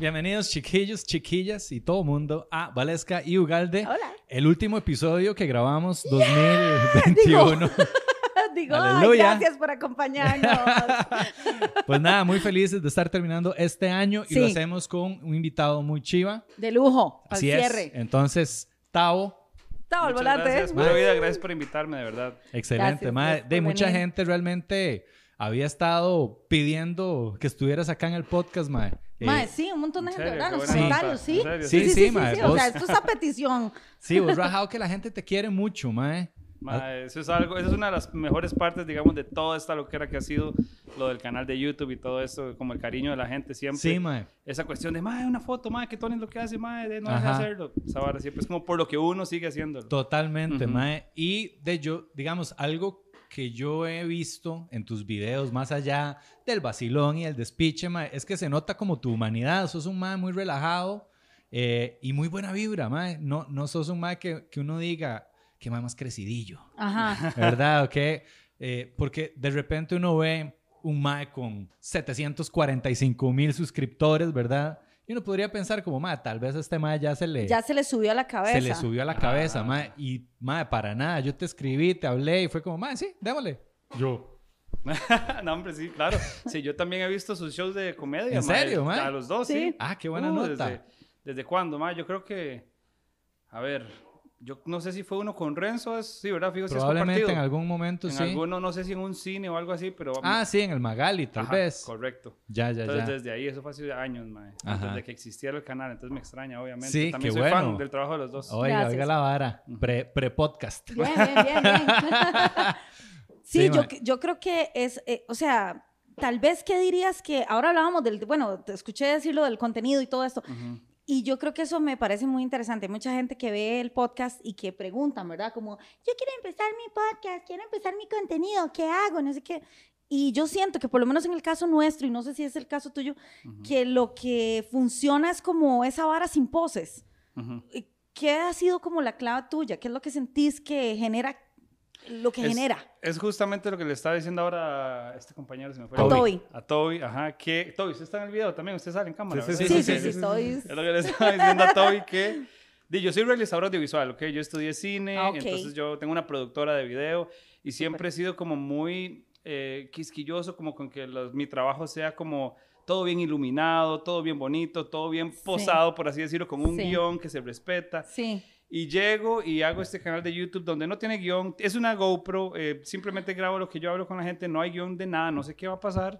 Bienvenidos chiquillos, chiquillas y todo mundo a Valesca y Ugalde. Hola. El último episodio que grabamos 2021. Digo, ay, gracias por acompañarnos. pues nada, muy felices de estar terminando este año y lo hacemos con un invitado muy chiva. De lujo, al Así cierre. Es. Entonces, Tavo. Tavo, el volante. Gracias, pura vida, gracias por invitarme, de verdad. Excelente, madre. De mucha gente realmente había estado pidiendo que estuvieras acá en el podcast, mae. Mae, eh, sí, un montón de gente, ¿verdad? Los sí. comentarios, ¿sí? Sí, sí, sí, mae. O sea, esto es a petición. Sí, vos rajado que la gente te quiere mucho, mae. mae. eso es algo, eso es una de las mejores partes, digamos, de toda esta loquera que ha sido lo del canal de YouTube y todo eso, como el cariño de la gente siempre. Sí, mae. Esa cuestión de, mae, una foto, mae, que Tony es lo que hace, mae, de no dejar hacerlo. Esa siempre es como por lo que uno sigue haciéndolo. Totalmente, mae. Y de yo, digamos, algo que yo he visto en tus videos, más allá del vacilón y el despiche, es que se nota como tu humanidad. Sos un mae muy relajado eh, y muy buena vibra, mae. No, no sos un mae que, que uno diga que mae más crecidillo. Ajá. ¿Verdad? ¿Ok? Eh, porque de repente uno ve un mae con 745 mil suscriptores, ¿verdad? Y uno podría pensar como, ma, tal vez a este ma ya se le... Ya se le subió a la cabeza. Se le subió a la cabeza, ma. Y, ma, para nada. Yo te escribí, te hablé y fue como, ma, sí, démosle. Yo. no, hombre, sí, claro. Sí, yo también he visto sus shows de comedia. ¿En serio, ma? A los dos, sí. Ah, qué buena uh, nota. Desde, ¿Desde cuándo, ma? Yo creo que... A ver, yo no sé si fue uno con Renzo, sí, ¿verdad? Fijo, Probablemente si en algún momento, en sí. En alguno, no sé si en un cine o algo así, pero... Ah, sí, en el Magali, tal vez. Correcto. Ya, ya, entonces, ya. desde ahí, eso fue hace años, mae. Desde que existiera el canal, entonces me extraña, obviamente. Sí, También qué soy bueno. fan del trabajo de los dos. Oiga, oiga la vara. Pre-podcast. bien, bien, bien, bien. sí, sí yo, yo creo que es, eh, o sea, tal vez, ¿qué dirías que... Ahora hablábamos del... Bueno, te escuché decirlo del contenido y todo esto. Uh y yo creo que eso me parece muy interesante. Hay mucha gente que ve el podcast y que preguntan, ¿verdad? Como, yo quiero empezar mi podcast, quiero empezar mi contenido, ¿qué hago? No sé qué. Y yo siento que por lo menos en el caso nuestro, y no sé si es el caso tuyo, uh -huh. que lo que funciona es como esa vara sin poses. Uh -huh. ¿Qué ha sido como la clave tuya? ¿Qué es lo que sentís que genera lo que es, genera. Es justamente lo que le estaba diciendo ahora a este compañero, se me fue. A Toby. A Toby, ajá, que... Toby, ¿usted está en el video también? ¿Usted sale en cámara? Sí, sí, sí, sí, sí, sí, estoy... Es lo que le estaba diciendo a Toby, que... Yo soy realizador audiovisual, ¿ok? Yo estudié cine, Ah, okay. entonces yo tengo una productora de video y siempre Super. he sido como muy eh, quisquilloso, como con que los, mi trabajo sea como todo bien iluminado, todo bien bonito, todo bien posado, sí. por así decirlo, con un sí. guion que se respeta. Sí. Y llego y hago este canal de YouTube donde no tiene guion, es una GoPro, eh, simplemente grabo lo que yo hablo con la gente, no hay guion de nada, no sé qué va a pasar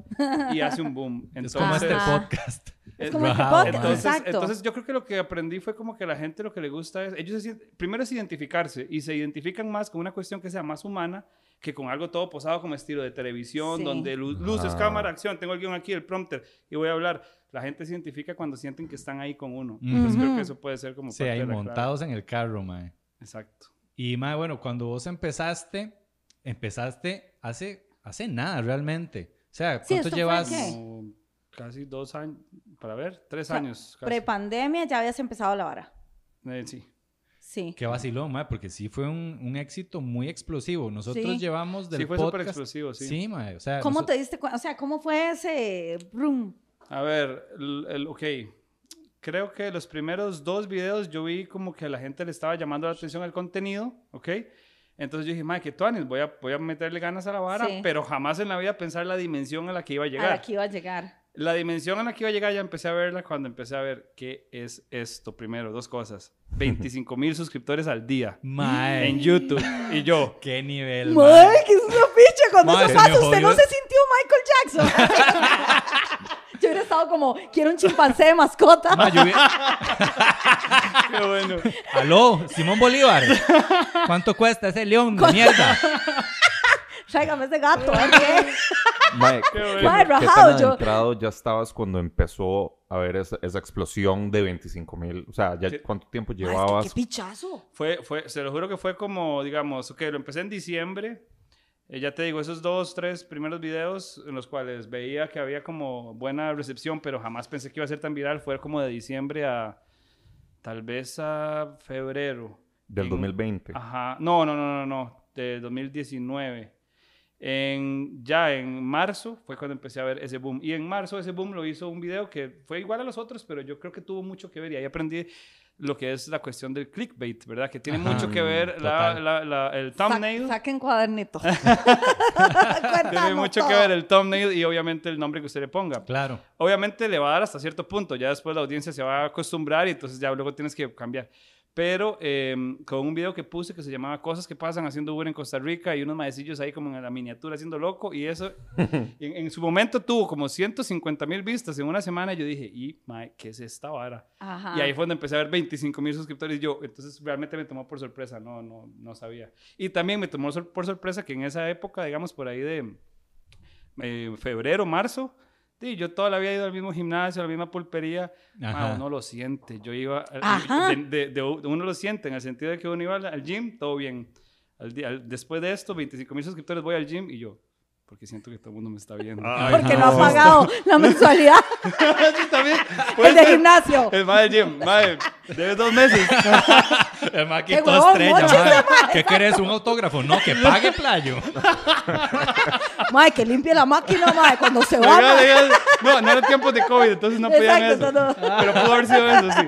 y hace un boom. Entonces, es como este podcast. Es como este podcast, entonces, exacto. entonces yo creo que lo que aprendí fue como que la gente lo que le gusta es, ellos se, primero es identificarse y se identifican más con una cuestión que sea más humana que con algo todo posado como estilo de televisión, Sí. donde lu- luces, cámara, acción, tengo el guion aquí, el prompter y voy a hablar. La gente se identifica cuando sienten que están ahí con uno. Entonces creo que eso puede ser como Sí, parte ahí de la clave. montados en el carro, mae. Exacto. Y, mae, bueno, cuando vos empezaste, empezaste hace, hace nada realmente. O sea, Sí, ¿cuánto ¿esto fue llevas? Como casi dos años, para ver, tres sea, años. Prepandemia ya habías empezado la vara. Eh, sí. Sí. Qué vacilón, mae, porque sí fue un, un éxito muy explosivo. Nosotros Sí. llevamos del Sí, fue súper podcast... explosivo, sí. Sí, mae, o sea... ¿Cómo noso- te diste cuenta? O sea, ¿cómo fue ese brum? A ver, el, el- ok. creo que los primeros dos videos yo vi como que a la gente le estaba llamando la atención al contenido, ¿ok? Entonces yo dije, madre, que tuanis, voy a, voy a meterle ganas a la vara, Sí. pero jamás en la vida pensar la dimensión a la que iba a llegar. A la que iba a llegar. La dimensión a la que iba a llegar ya empecé a verla cuando empecé a ver qué es esto. Primero, dos cosas. 25 mil suscriptores al día Mae. en YouTube. Y yo, Qué nivel, mae. Que es una picha. Cuando Mae, eso se pasa, usted no se sintió Michael Jackson. Yo hubiera estado como, quiero un chimpancé de mascota. Mae, yo vi- qué bueno. Aló, Simón Bolívar. ¿Cuánto cuesta ese león de mierda? Tráigame ese gato. ¿eh? Mae, Qué. Mae, ¿Qué rajado, tan yo- adentrado ya estabas cuando empezó a ver esa, esa explosión de 25 mil? O sea, ¿ya. ¿cuánto tiempo es que llevabas? qué pichazo. Fue, fue, se lo juro que fue como, digamos, ok, lo empecé en diciembre. Eh, ya te digo, esos dos, tres primeros videos en los cuales veía que había como buena recepción, pero jamás pensé que iba a ser tan viral, fue como de diciembre a tal vez a febrero. Del En- 2020. Ajá, no, no, no, no, no, de 2019. En, ya en marzo fue cuando empecé a ver ese boom. Y en marzo ese boom lo hizo un video que fue igual a los otros, pero yo creo que tuvo mucho que ver. Y ahí aprendí lo que es la cuestión del clickbait, ¿verdad? Que tiene Ajá, mucho que ver la- la- la- el Sa- thumbnail. saquen cuadernito. Tiene mucho que todo. ver el thumbnail y obviamente el nombre que usted le ponga. Claro. Obviamente le va a dar hasta cierto punto, ya después la audiencia se va a acostumbrar y entonces ya luego tienes que cambiar. Pero eh, con un video que puse que se llamaba Cosas que pasan haciendo Uber en Costa Rica y unos maecillos ahí como en la miniatura haciendo loco y eso en, en su momento tuvo como 150 mil vistas en una semana y yo dije, y mae, ¿qué es esta vara? Ajá. Y ahí fue donde empecé a ver 25 mil suscriptores y yo, entonces realmente me tomó por sorpresa, no, no, no sabía. Y también me tomó sor- por sorpresa que en esa época, digamos por ahí de eh, febrero, marzo, sí, yo toda la vida he ido al mismo gimnasio, a la misma pulpería, Ajá. ma, uno lo siente, yo iba, Ajá. de, de- de- uno lo siente en el sentido de que uno iba al, al gym, todo bien. Al al- después de esto, 25 mil suscriptores, voy al gym y yo, porque siento que todo el mundo me está viendo. Ay, Porque no ha no. pagado la mensualidad. Sí, también. el de ser. gimnasio. El mae del gym, mae, debe dos meses. El Qué quitó huevón, estrella, mae. ¿Qué querés? ¿Un autógrafo? No, que pague playo. Mae, que limpie la máquina, mae, cuando se va. Legal, mae. legal. No, no era tiempo de COVID, entonces no podían Exacto, eso. no, no. Pero pudo haber sido eso, sí.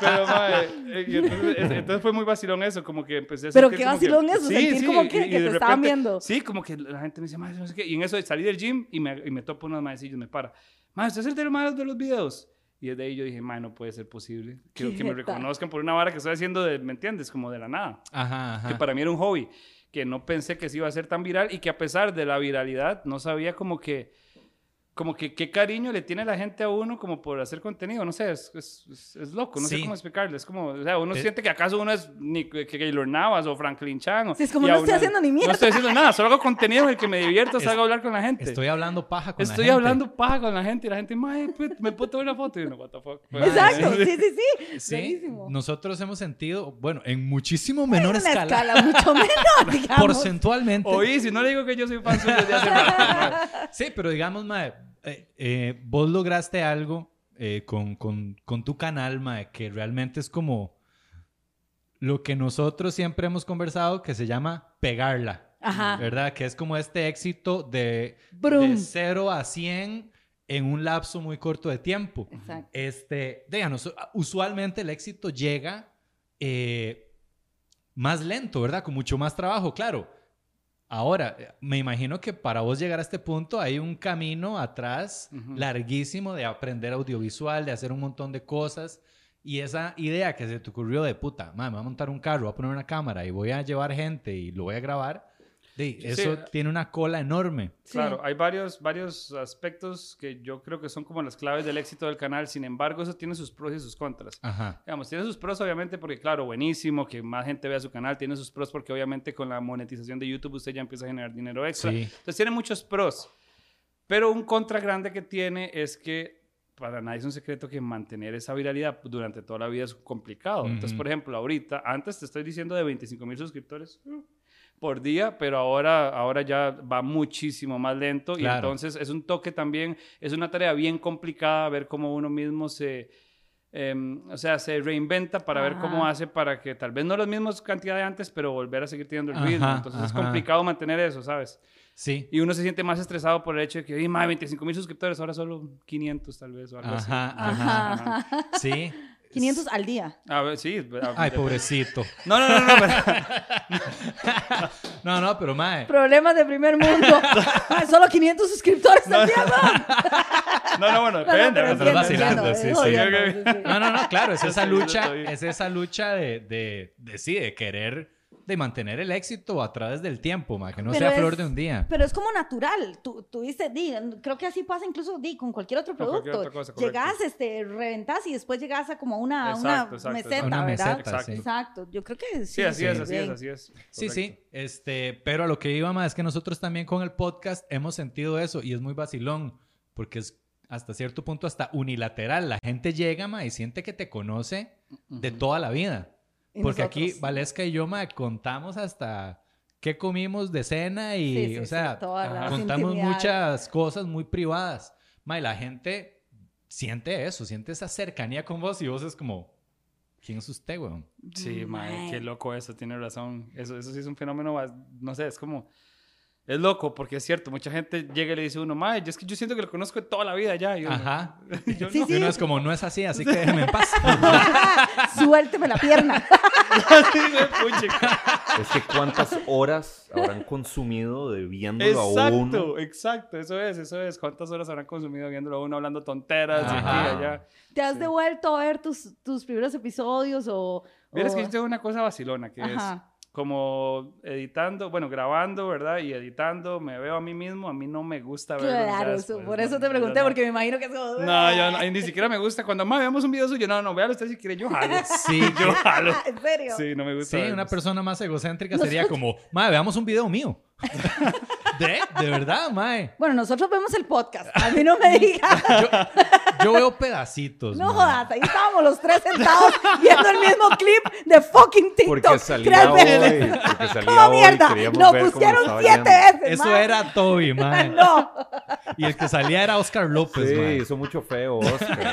Pero, mae, eh, y entonces, es- entonces fue muy vacilón eso, como que empecé a Pero qué como que- vacilón eso, sentir como que- y- y que de te estaban viendo. Sí, como que la gente me dice, mae, no sé qué. Y en eso salí del gym y me, y me topo unos maecillos, me para. Mae, ¿usted es el de los de los videos? Y desde ahí yo dije, mae, no puede ser posible. Quiero que me reconozcan por una vara que estoy haciendo, de, ¿me entiendes? Como de la nada Ajá, que ajá. para mí era un hobby, que no pensé que se iba a ser tan viral y que a pesar de la viralidad no sabía como que, como que qué cariño le tiene la gente a uno como por hacer contenido, no sé, es, es, es- es loco, no sé cómo explicarle, es como, o sea, uno Eh. siente que acaso uno es ni que Gaylor Navas o Franklin Chan. o- Sí, es como, no estoy haciendo ni No mierda. estoy haciendo nada, solo hago contenido en el que me divierto, salgo a hablar con la gente. Estoy hablando paja con la Estoy gente. hablando paja con la gente y la gente, "Mae, pues, ¿me puedo tomar una foto? Y uno, what the fuck. Exacto, sí, sí, sí. Sí, nosotros hemos sentido, bueno, en muchísimo menor En escala, escala mucho menor, digamos. porcentualmente. Oí, si no le digo que yo soy fan suyo. Sí, pero digamos, mae, eh, eh, vos lograste algo eh, con, con- con tu canal, mae, que realmente es como lo que nosotros siempre hemos conversado, que se llama pegarla. Ajá. ¿Verdad? Que es como este éxito de, de 0 a 100 en un lapso muy corto de tiempo. Exacto. Este, díganos, usualmente el éxito llega eh, más lento, ¿verdad? Con mucho más trabajo, claro. Ahora, me imagino que para vos llegar a este punto hay un camino atrás Ujú. larguísimo de aprender audiovisual, de hacer un montón de cosas. Y esa idea que se te ocurrió de puta, "Ma, me voy a montar un carro, voy a poner una cámara y voy a llevar gente y lo voy a grabar, Sí. eso tiene una cola enorme. Sí. Claro, hay varios, varios aspectos que yo creo que son como las claves del éxito del canal. Sin embargo, eso tiene sus pros y sus contras. Ajá. Digamos, tiene sus pros obviamente porque, claro, buenísimo que más gente vea su canal. Tiene sus pros porque obviamente con la monetización de YouTube usted ya empieza a generar dinero extra. Sí. Entonces tiene muchos pros. Pero un contra grande que tiene es que para nadie es un secreto que mantener esa viralidad durante toda la vida es complicado. Entonces, por ejemplo, ahorita, antes te estoy diciendo de 25 mil suscriptores uh, por día, pero ahora, ahora ya va muchísimo más lento y entonces es un toque también, es una tarea bien complicada ver cómo uno mismo se... em, o sea, se reinventa para ver cómo hace para que tal vez no las mismas cantidad de antes, pero volver a seguir teniendo el ritmo. Ajá, Entonces es complicado mantener eso, ¿sabes? Sí. Y uno se siente más estresado por el hecho de que, más 25 mil suscriptores, ahora solo 500 tal vez o algo así. Ajá, ajá. Ajá. Sí. 500 al día. A ver, sí. a- Ay, pobrecito. No, no, no, no. pero- No, no, pero mae. Problemas de primer mundo. Solo 500 suscriptores al día, no. No, no, bueno, No, no, depende. pero vacilando, sí, sí. No, no, no, claro, es esa lucha, es esa lucha de, de, de, sí, de querer, de mantener el éxito a través del tiempo, mae, que no Pero sea es- flor de un día. Pero es como natural. Tú, tú dices, di, creo que así pasa incluso di, con cualquier otro cualquier producto. otra cosa, correcto. llegas, este, reventás y después llegas a como una, Exacto, una exacto, meseta, exacto. Una ¿verdad? meseta, sí. Exacto. Yo creo que sí. Sí, así es, sí, así es, bien. así es. Sí, Correcto. sí, este, pero a lo que iba más es que nosotros también con el podcast hemos sentido eso y es muy vacilón, porque es hasta cierto punto hasta unilateral. La gente llega, ma, y siente que te conoce de toda la vida. Y Porque aquí. Valesca y yo, ma, contamos hasta qué comimos de cena y, Sí, sí, o sea, contamos muchas cosas muy privadas. Ma, y la gente siente eso, siente esa cercanía con vos y vos es como, ¿quién es usted, weón? Sí, Mae. qué loco eso, tiene razón. Eso, eso sí es un fenómeno, no sé, es como... Es loco, porque es cierto, mucha gente llega y le dice a uno, madre, yo es que yo siento que lo conozco de toda la vida ya. Y uno, Ajá. yo Sí, no. Y uno es como, no es así, así que déjeme en paz. Suélteme la pierna. Es que cuántas horas habrán consumido de viéndolo a uno. Exacto, exacto, eso es, eso es. ¿Cuántas horas habrán consumido viéndolo a uno hablando tonteras y allá? ¿Te has Sí. devuelto a ver tus, tus primeros episodios o...? Vieras o- que yo tengo una cosa vacilona, que es. Como editando, bueno, grabando, ¿verdad? Y editando, me veo a mí mismo, a mí no me gusta ya Claro, eso, después, por no, eso te pregunté, no. porque me imagino que eso... No, yo no, y ni siquiera me gusta. Cuando más veamos un video suyo, no, no, véalo usted si quiere, yo jalo. Sí, Yo jalo. ¿En serio? Sí, no me gusta. Sí, una persona más egocéntrica sería como, mae, veamos un video mío. ¿De? ¿De verdad, mae? Bueno, nosotros vemos el podcast. A mí no me digas. Yo veo pedacitos. No mae. jodas, ahí estábamos los tres sentados viendo el mismo clip de fucking TikTok. Porque salía Tres hoy, veces. porque salía ¡Cómo hoy, mierda! Lo pusieron siete veces. Eso mae. era Toby, mae. No. Y el que salía era Oscar López, Sí, mae. hizo mucho feo, Oscar.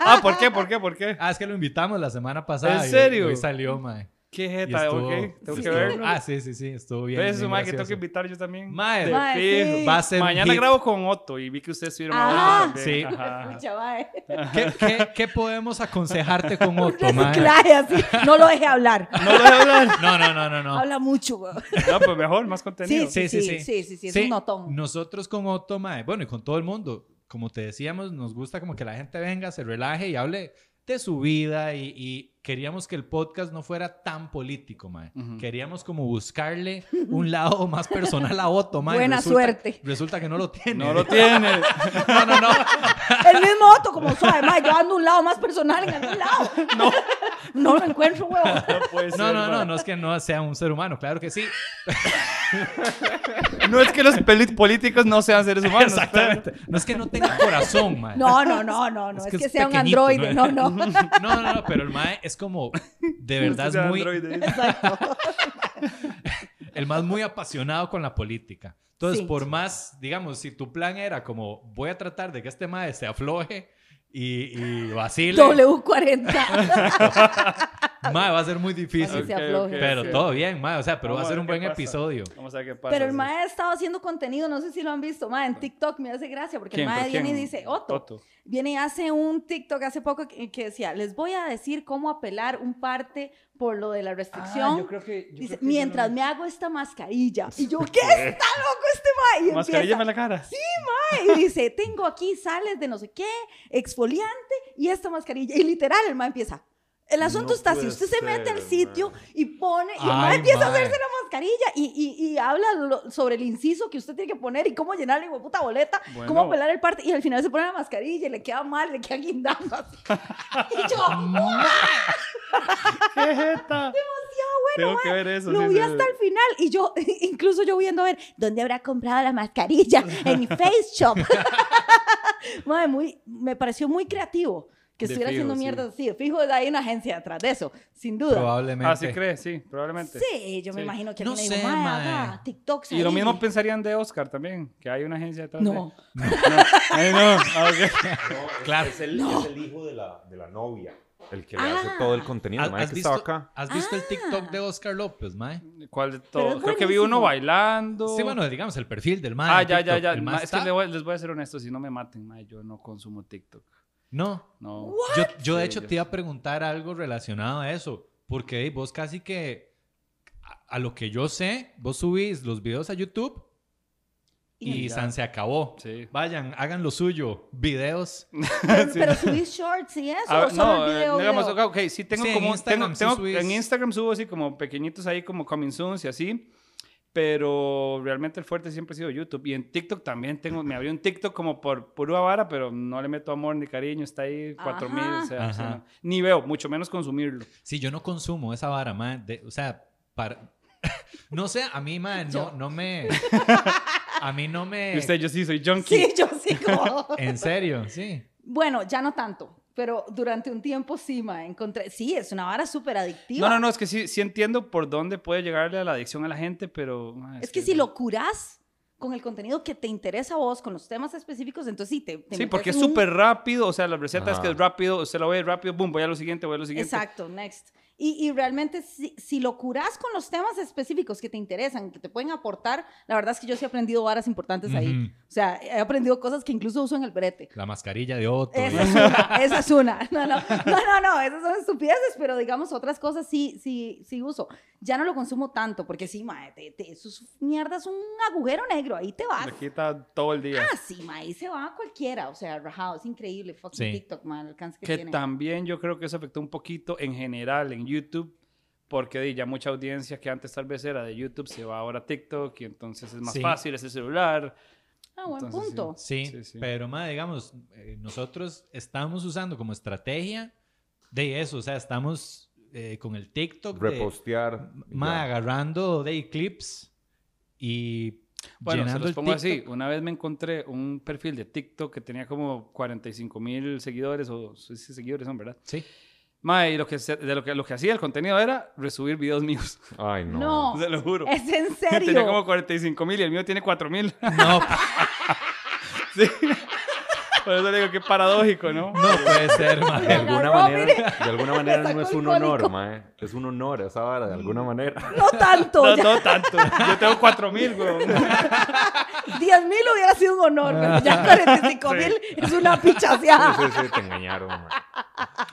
Ah, ¿por qué? ¿Por qué? ¿Por qué? Ah, es que lo invitamos la semana pasada. ¿En y serio? Hoy salió, mae. ¿Qué jeta? estuvo- ok, tengo que verlo. Ah, sí, sí, sí, estuvo bien. Entonces, bien mae, que tengo que invitar yo también. Mae. Sí. Va a ser Mañana hit. grabo con Otto y vi que ustedes estuvieron Ah, hablando sí. también. Ajá. Pucha, mae. ¿Qué, qué, qué podemos aconsejarte con Otto, mae? así. No lo deje hablar. No lo a hablar. No, no, no, no, no. Habla mucho, güey. No, pues mejor, más contenido. Sí, sí, sí, sí, sí, sí, es un notón. Nosotros con Otto, mae, bueno, y con todo el mundo, como te decíamos, nos gusta como que la gente venga, se relaje y hable de su vida y, y queríamos que el podcast no fuera tan político, mae. Queríamos como buscarle un lado más personal a Otto, mae. Buena Resulta- suerte. Resulta que no lo tiene. No lo tiene. No, no, no. El mismo Otto, como suave, mae, yo ando un lado más personal en algún lado. No. No lo encuentro, huevo. No No, no, no, es que no sea un ser humano, claro que sí. No es que los políticos no sean seres humanos. Exactamente. No es que no tenga corazón, mae. No, no, no, no, no. Es Es, que que, es sea un androide. No, no. No, no, no, pero el mae es como, de verdad es muy, androide. Exacto. el más muy apasionado con la política. Entonces, Sí. por más, digamos, si tu plan era como, voy a tratar de que este mae se afloje y, y vacile, W40. mae, va a ser muy difícil. Así se Ok, afloje. ok, Pero ok. todo bien, mae, o sea, pero va a Vamos ser un buen pasa. episodio. Vamos a ver qué pasa. Pero el sí. mae ha estado haciendo contenido, no sé si lo han visto, mae, en TikTok me hace gracia porque el mae ¿Pero viene y dice, Otto, Otto. viene y hace un TikTok hace poco que, que decía, les voy a decir cómo apelar un parte por lo de la restricción. Ah, yo creo que- yo dice, creo que mientras vi. me hago esta mascarilla. Y yo, ¿qué está loco este mae? Y Mascarilla empieza, en la cara. Sí, y dice, tengo aquí sales de no sé qué, exfoliante y esta mascarilla. Y literal, el mae empieza. El asunto No está, puede usted se mete al ser, sitio mae. y pone, y Ay, empieza a mae. hacerse la mascarilla y, y, y habla lo- sobre el inciso que usted tiene que poner y cómo llenar la puta boleta, Bueno. cómo pelar el parte, y al final se pone la mascarilla y le queda mal, le queda guindando así. y yo, ¡Qué jeta! Tengo que ver eso. lo sí, vi sí, hasta sí. el final y yo, incluso yo viendo a ver, ¿dónde habrá comprado la mascarilla? En mi Face Shop. Muy, me pareció muy creativo que estuviera fijo, haciendo sí. mierda así. De Fijo, hay una agencia detrás de eso, sin duda. Probablemente. Ah, sí crees, sí, probablemente. Sí, yo me Sí. imagino que No alguien sé, dijo, mae, TikToks Y lo ahí". mismo pensarían de Oscar también, que hay una agencia detrás de- No, Ay, no. Ah. Claro. Es el, es el hijo de la, de la novia. El que le hace todo el contenido, ¿Has, mae, has que visto, estaba acá. ¿Has visto el Ah. TikTok de Oscar López, mae? ¿Cuál de Pero todo? es Creo que vi uno bailando. Sí, bueno, digamos, el perfil del mae. Ah, ya, ya, TikTok. ya. Es que les voy a ser honesto, si no me maten, mae, yo no consumo TikTok. No. No. Yo, yo de Sí, hecho te iba a preguntar algo relacionado a eso, porque hey, vos casi que, a, a lo que yo sé, vos subís los videos a YouTube y, ya. San se acabó. Sí. Vayan, hagan lo suyo, videos. Pero, pero subís shorts y eso, A ver, o solo no, el eh, video, digamos, video? ok, sí tengo Sí, en como, Instagram tengo, sí tengo- en Instagram subo así como pequeñitos ahí como coming soons y así, pero realmente el fuerte siempre ha sido YouTube y en TikTok también tengo, me abrió un TikTok como por pura vara, pero no le meto amor ni cariño, está ahí 4000, Ajá. o sea, Ajá. no. ni veo, mucho menos consumirlo. Sí, yo no consumo esa vara, de- o sea, para... no sé, a mí, mae, no, no me... A mí no me... Usted, yo sí soy junkie. Sí, yo sí como... En serio, sí. Bueno, ya no tanto, pero durante un tiempo sí, ma, encontré... Sí, es una vara súper adictiva. No, no, no, es que sí, sí entiendo por dónde puede llegarle a la adicción a la gente, pero... Es que si lo curas con el contenido que te interesa a vos, con los temas específicos, entonces sí, te, te Sí, porque es un- súper rápido, o sea, la receta es que Ajá. es rápido, usted lo ve rápido, boom, voy a lo siguiente, voy a lo siguiente. Exacto, next. Y, y realmente, si, si lo curas con los temas específicos que te interesan, que te pueden aportar, la verdad es que yo sí he aprendido varas importantes ahí. Ujú. O sea, he aprendido cosas que incluso uso en el brete. La mascarilla de Otto. Esa es una, esa es una. No, no, no, no, no, esas son estupideces, pero digamos otras cosas sí, sí, sí uso. Ya no lo consumo tanto, porque sí, mae, te, te- eso es mierda, es un agujero negro, ahí te vas. Le quita todo el día. Ah, sí, mae, ahí se va cualquiera, o sea, rajado, es increíble, fucking Sí. TikTok, mae, el alcance que, que tiene. también yo creo que eso afectó un poquito en general en YouTube, porque ya mucha audiencia que antes tal vez era de YouTube se va ahora a TikTok y entonces es más Sí. fácil ese celular. Ah, buen Entonces, punto. Sí, Sí, sí. pero mae, digamos, eh, nosotros estamos usando como estrategia de eso, o sea, estamos eh, con el TikTok Repostear. ya. agarrando de clips y Bueno, se llenando los el pongo así. TikTok. Una vez me encontré un perfil de TikTok que tenía como 45 mil seguidores, o sí, sí, seguidores son, ¿verdad? Sí. Mae, y lo que, se- de lo que, lo que hacía el contenido era resubir videos míos. Ay, no. No, Se lo juro. es en serio. Tenía como 45 mil y el mío tiene 4 mil. No, sí. Por eso le digo que paradójico, ¿no? no puede ser, De mae. alguna manera, mire. de alguna manera no es un honor, mae. Es un honor esa vara, de alguna manera. No tanto, No, no tanto. Yo tengo 4 mil, weón. 10 mil hubiera sido un honor, pero ya 45 mil es una pichaseada. Sí, sí, sí, te engañaron, mae.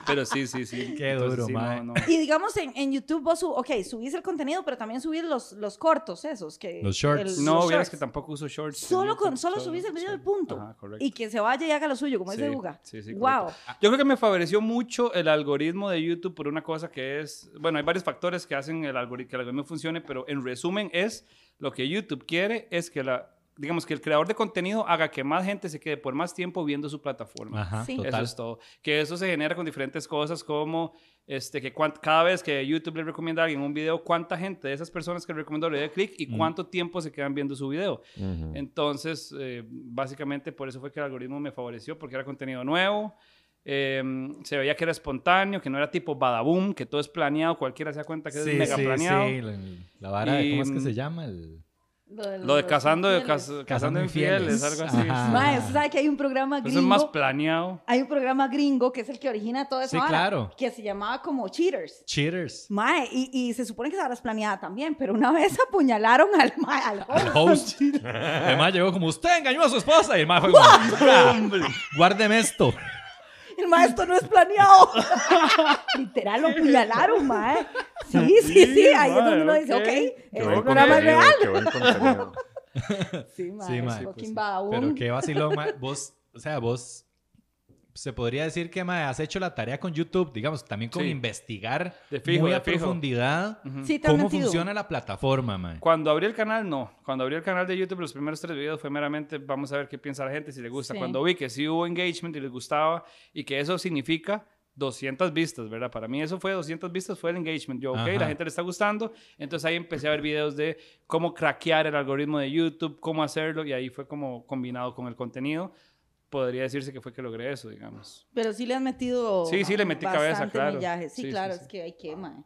Pero sí, sí, sí. Qué Entonces, duro, sí, mae. no, no. Y digamos en, en YouTube vos, su- ok, subís el contenido, pero también subís los, los cortos esos. Que, Los shorts. el- No, los vieras shorts. que tampoco uso shorts. Solo, con, solo subís el video y punto. Ajá, correcto. y que se vaya y haga lo suyo, como dice Sí, Uga. sí, sí, wow. correcto. Yo creo que me favoreció mucho el algoritmo de YouTube por una cosa que es, bueno, hay varios factores que hacen el algoritmo, que el algoritmo funcione, pero en resumen es lo que YouTube quiere es que la, digamos que el creador de contenido haga que más gente se quede por más tiempo viendo su plataforma. Ajá, Sí. Eso es todo. Que eso se genera con diferentes cosas como este, que cuant- cada vez que YouTube le recomienda a alguien un video, cuánta gente de esas personas que le recomendó le dé clic y Mm. cuánto tiempo se quedan viendo su video. Ujú. Entonces, eh, básicamente por eso fue que el algoritmo me favoreció, porque era contenido nuevo. eh, se veía que era espontáneo, que no era tipo badaboom, que todo es planeado, cualquiera se da cuenta que es mega planeado. sí, la, la vara de, ¿cómo es que Y- se llama? El... Lo de cazando, de infieles. cas- cazando infieles, algo así. Mae, usted sabe que hay un programa Eso gringo. es más planeado. Hay un programa gringo que es el que origina todo eso. Sí, claro. Que se llamaba como Cheaters. Cheaters. Mae, y, y se supone que esa hora es planeada también, pero una vez apuñalaron al, mae, al Al host. host. Además llegó como, usted engañó a su esposa. Y el mae fue como, "Ah, guárdeme esto. El maestro no es planeado. Literal, lo apuñalaron, mae. Sí, sí, sí. Ahí es donde uno dice, ok. es un programa real. Sí, mae. Sí, fucking pues. Pero qué vacilón, mae. Vos, o sea, vos se podría decir que mae, has hecho la tarea con YouTube, digamos, también con Sí. investigar De fijo, muy de a fijo. profundidad te has cómo metido. funciona la plataforma, mae. Cuando abrí el canal, no. Cuando abrí el canal de YouTube, los primeros tres videos fue meramente, vamos a ver qué piensa la gente, si le gusta. Sí. Cuando vi que sí hubo engagement y les gustaba y que eso significa 200 vistas, ¿verdad? Para mí eso fue 200 vistas, fue el engagement. Yo, ok, Ajá. la gente le está gustando. Entonces ahí empecé a ver videos de cómo craquear el algoritmo de YouTube, cómo hacerlo y ahí fue como combinado con el contenido. Podría decirse que fue que logré eso, digamos. Pero sí le has metido. Sí, sí, le metí cabeza, claro. millaje. Sí, Sí, claro, sí. es que hay que, mae.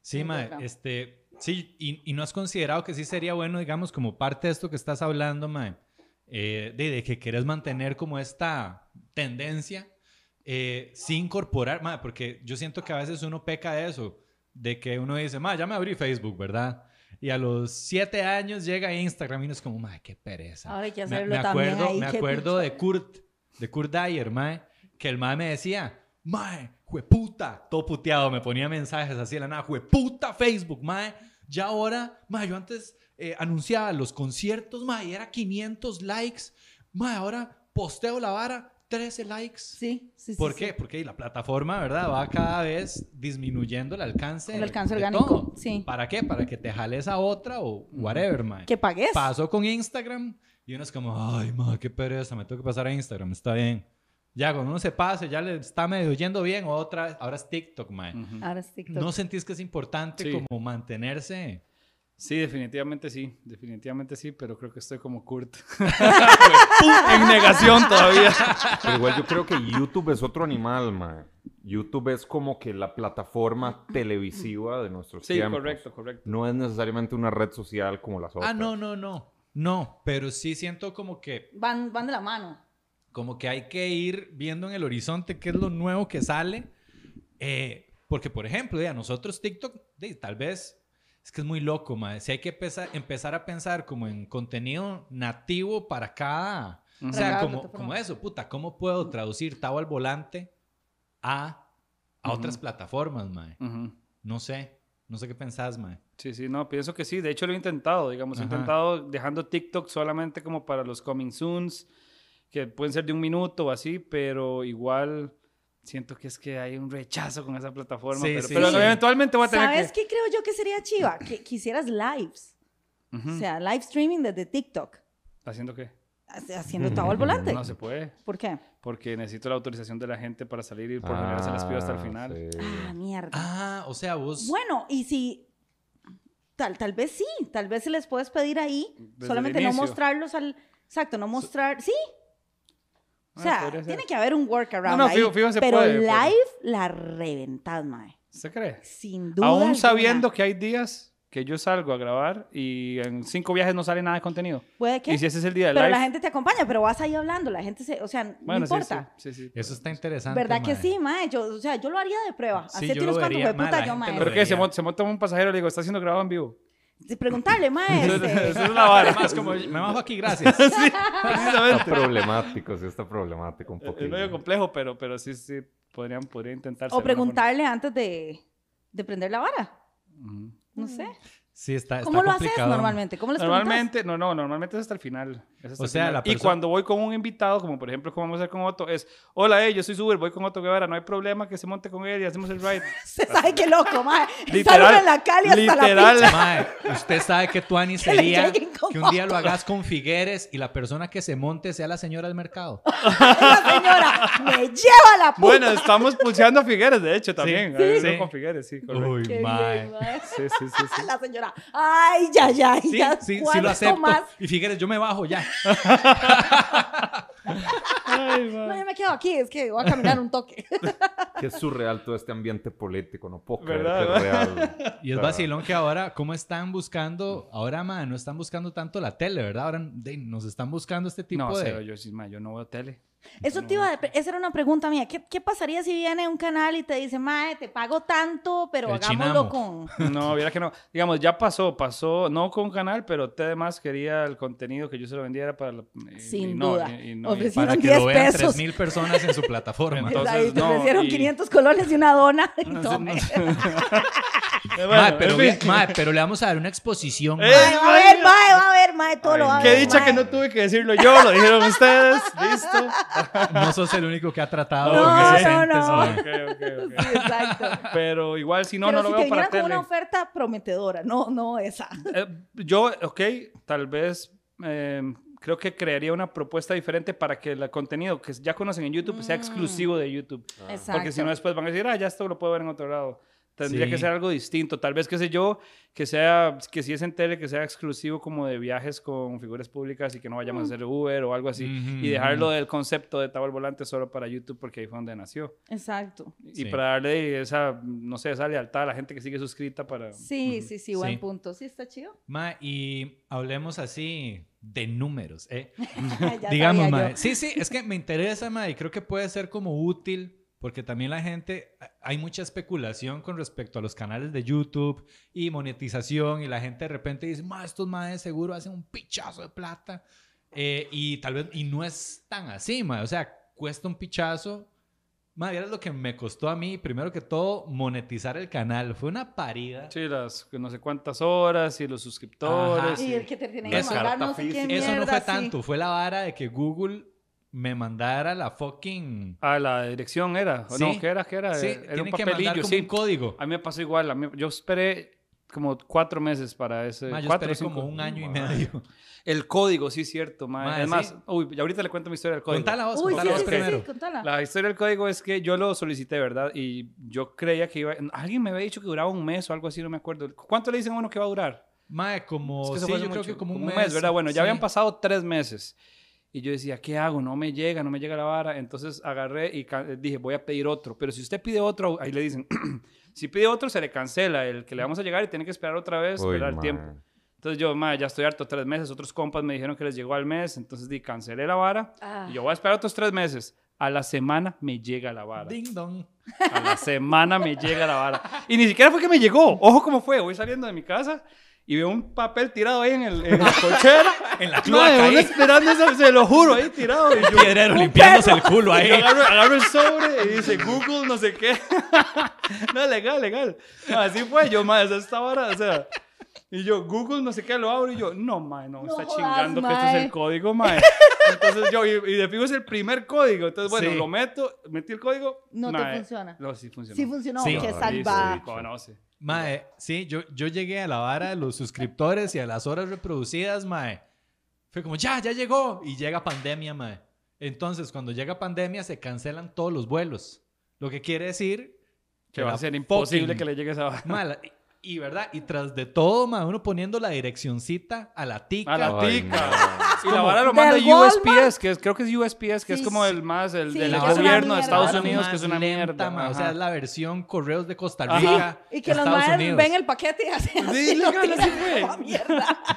Sí, mae, este, sí, y, y no has considerado que sí sería bueno, digamos, como parte de esto que estás hablando, mae, eh, de, de que quieres mantener como esta tendencia eh, sí incorporar, mae, porque yo siento que a veces uno peca de eso, de que uno dice, mae, ya me abrí Facebook, ¿verdad? Y a los siete años llega Instagram y uno es como, mae, qué pereza. Ahora hay que Me- hacerlo me, acuerdo, ahí, Me acuerdo de Kurt, de Kurt Dyer, mae, que el mae me decía, mae, jueputa, todo puteado, me ponía mensajes así de la nada, jueputa Facebook, mae, ya ahora, mae, yo antes eh, anunciaba los conciertos, mae, y era 500 likes, mae, ahora posteo la vara, 13 likes. Sí, sí, sí. ¿Por sí. qué? Porque la plataforma, ¿verdad? Va cada vez disminuyendo el alcance. El alcance de orgánico, todo. sí. ¿Para qué? Para que te jales a otra o whatever, mae. Que pagues. Pasó con Instagram y uno es como, ay, ma, qué pereza, me tengo que pasar a Instagram, está bien. Ya, cuando uno se pase, ya le está medio yendo bien, otra ahora es TikTok, mae. Ahora es TikTok. ¿No sentís que es importante Sí. como mantenerse? Sí, definitivamente sí, definitivamente sí, pero creo que estoy como Kurt. en negación todavía. Pero igual yo creo que YouTube es otro animal, mae. YouTube es como que la plataforma televisiva de nuestros Sí, tiempos. correcto, correcto. No es necesariamente una red social como las otras. Ah, no, no, no. No, pero sí siento como que, Van, van de la mano. como que hay que ir viendo en el horizonte qué es lo nuevo que sale. Eh, porque, por ejemplo, ya, nosotros TikTok, de, tal vez, es que es muy loco, mae. Si hay que empezar, empezar a pensar como en contenido nativo para cada... O sea, como, como eso, puta, ¿cómo puedo traducir Tavo al volante a, a otras plataformas, mae? No sé, no sé qué pensás, mae. Sí, sí, no, pienso que sí. De hecho, lo he intentado, digamos, he Ajá. intentado dejando TikTok solamente como para los coming soons, que pueden ser de un minuto o así, pero igual siento que es que hay un rechazo con esa plataforma. Sí, pero sí, pero sí. eventualmente voy a tener ¿Sabes que... qué creo yo que sería chiva? Que quisieras lives. Ujú. O sea, live streaming desde TikTok. ¿Haciendo qué? Haci- Haciendo todo al volante. No se puede, ¿Por qué? porque necesito la autorización de la gente para salir y por lo general se las pido hasta el Ah, final. sí. Ah, mierda. Ah, o sea, vos... Bueno, y si. Tal, tal vez sí, tal vez se les puedes pedir ahí, Desde solamente no mostrarlos al. Exacto, no mostrar. Sí. O Ah, sea, tiene que haber un workaround. No, no, ahí, fijo, fijo, se pero puede, live pero- la reventad, mae. ¿Se cree? Sin duda. Aún alguna. sabiendo que hay días que yo salgo a grabar y en cinco viajes no sale nada de contenido. Puede que. Y si ese es el día de pero live... la gente te acompaña, pero vas ahí hablando, la gente se. O sea, bueno, no importa. sí, sí, sí. Eso está interesante, ¿Verdad que mae. sí, mae? Yo, o sea, yo lo haría de prueba. Sí, Hace yo tiros cuando mae, puta yo, mae. ¿Pero qué? Se se monta un pasajero y le digo, ¿está siendo grabado en vivo? De Preguntarle, mae. Eso este, es la vara. Además, como me bajo aquí, gracias. sí, Está precisamente. problemático, sí está problemático un Es poquito. medio complejo, pero, pero sí, sí, podrían, podría intentarse. o de preguntarle antes de, de prender la vara. forma. Ujú. No sé. Sí, está, está ¿Cómo lo haces normalmente? ¿Cómo les preguntas? Normalmente, no, no, normalmente es hasta el final. es hasta O el sea, final. la Y perso- cuando voy con un invitado, como por ejemplo, como vamos a hacer con Otto, es, hola, eh, yo soy Uber, voy con Otto Guevara, no hay problema que se monte con él y hacemos el ride. Se sabe qué loco, mae. Literal, en la Cali hasta literal. la. Mae, usted sabe que tu Ani sería que un día lo hagas con Figueres y la persona que se monte sea la señora del mercado. La señora me lleva la puta. Bueno, estamos pulseando a Figueres, de hecho, también. Sí. Sí. con Figueres, sí, correcto. Uy, mae. Sí, sí, sí, sí. La señora, ay, ya, ya, Sí, ya. sí, sí ¿cuánto lo acepto. más? Y Figueres, yo me bajo ya. Ay, No, man. yo me quedo aquí, es que voy a caminar un toque. Qué surreal todo este ambiente político, no puedo creer ¿Verdad, que es real. Y es vacilón que ahora, ¿cómo están buscando? Ahora, mae, no están buscando tanto la tele, ¿verdad? Ahora de- nos están buscando este tipo No, de... cero, yo, ma, yo no veo tele. Eso te iba a... Esa era una pregunta mía. ¿Qué, qué pasaría si viene un canal y te dice, mae, te pago tanto, pero El hagámoslo chinamo. con... No, viera que no. Digamos, ya pasó, pasó, no con canal, pero T además quería el contenido que yo se lo vendiera para... la- y- Sin y no, duda. y- y no, Para que 10 lo vean pesos. 3.000 personas en su plataforma. Entonces, te no, ofrecieron y- 500 colones y una dona. Y tome. Mae, pero, en ve- fin. mae, pero le vamos a dar una exposición. Eh, mae. Mae, va a ver, mae, va a ver, mae, todo lo va a Qué ver. dicha mae. que no tuve que decirlo yo, lo dijeron ustedes. Listo. No sos el único que ha tratado No, no, no. Sí, exacto. Pero igual, si no, pero no lo veo para tele. una oferta prometedora, no, no esa. Eh, yo, ok, tal vez eh, creo que crearía una propuesta diferente para que el contenido que ya conocen en YouTube sea exclusivo de YouTube. Exacto. Porque si no, después van a decir, ah, ya esto lo puedo ver en otro lado. Tendría que ser algo distinto. Tal vez, qué sé yo, que sea, que si es en tele, que sea exclusivo como de viajes con figuras públicas y que no vayamos a hacer Uber o algo así. Y dejarlo del concepto de Tabo al Volante solo para YouTube porque ahí fue donde nació. Exacto. Y Sí. para darle esa, no sé, esa lealtad a la gente que sigue suscrita para... Sí, sí, sí, buen Sí. punto. Sí, está chido. Ma, y hablemos así de números, ¿eh? Digamos, ma. yo. Sí, sí, es que me interesa, ma, y creo que puede ser como útil, porque también la gente, hay mucha especulación con respecto a los canales de YouTube y monetización, y la gente de repente dice, ma, estos madres seguro hacen un pichazo de plata, eh, y tal vez, y no es tan así, ma, o sea, cuesta un pichazo. Ma, vieras lo que me costó a mí, primero que todo, monetizar el canal. Fue una parida. Sí, las no sé cuántas horas y los suscriptores. Y y- el que te tiene La que mandar no sé qué física. Eso no mierda, fue sí. tanto, fue la vara de que Google me mandara la fucking... Ah, la dirección era. ¿o Sí. No, ¿qué era? ¿Qué era? Sí, era tiene un que mandar papelillo, como sí. un código. A mí me pasó igual. a mí- yo esperé como cuatro meses para ese. Ma, yo cuatro esperé cinco. como un año y medio. El código, sí, cierto. ma. Ma, es más, sí. uy, y ahorita le cuento mi historia del código. Contala vos, Uy, sí, contala vos primero. sí, contala. La historia del código es que yo lo solicité, ¿verdad? Y yo creía que iba. Alguien me había dicho que duraba un mes o algo así, no me acuerdo. ¿Cuánto le dicen a uno que va a durar? Mae, como... Es que sí, yo hace creo mucho, que como un mes. ¿verdad? Bueno, ya habían pasado tres meses. Y yo decía, ¿qué hago? No me llega, no me llega la vara. Entonces agarré y ca- dije, voy a pedir otro. Pero si usted pide otro, ahí le dicen, si pide otro, se le cancela el que le vamos a llegar y tiene que esperar otra vez, Uy, esperar el tiempo. Entonces yo, ma, ya estoy harto tres meses. Otros compas me dijeron que les llegó al mes. Entonces di, cancelé la vara. Ah. Y yo voy a esperar otros tres meses. A la semana me llega la vara. Ding dong. A la semana me llega la vara. Y ni siquiera fue que me llegó. Ojo cómo fue. Voy saliendo de mi casa y veo un papel tirado ahí en el, en la cochera. En la cloaca ahí. esperando eso, se lo juro, ahí tirado. Y yo, Piedrero limpiándose el culo ahí. yo agarro, agarro el sobre y dice Google, no sé qué. no, legal, legal. No, así fue yo, madre, esa esta vara, o sea. Y yo, Google, no sé qué, lo abro y yo, no, mae, no, No está jodas, chingando que este es el código, mae. Entonces yo, y, y de fijo es el primer código. Entonces, bueno, Sí. lo meto, metí el código. No te funciona. No, sí funcionó. Sí funcionó. Sí. No, salva. sí, Conoce. Mae, sí, yo, yo llegué a la vara de los suscriptores y a las horas reproducidas, mae. Fue como, ya, ya llegó. Y llega pandemia, mae. Entonces, cuando llega pandemia, se cancelan todos los vuelos. Lo que quiere decir Que va a ser imposible fucking- que le llegue esa vara. Y, verdad, y tras de todo, mae, uno poniendo la direccioncita a la tica. A la tica. Y la vara lo ¿Del manda Walmart? USPS, que es, creo que es USPS, que es como el más, el Sí, del gobierno de. Estados Unidos, más que es una lenta, mierda. mae, O sea, es la versión correos de Costa Ajá. Rica. Y que los Unidos. ven el paquete y hacen así. Sí, lo tiran mierda.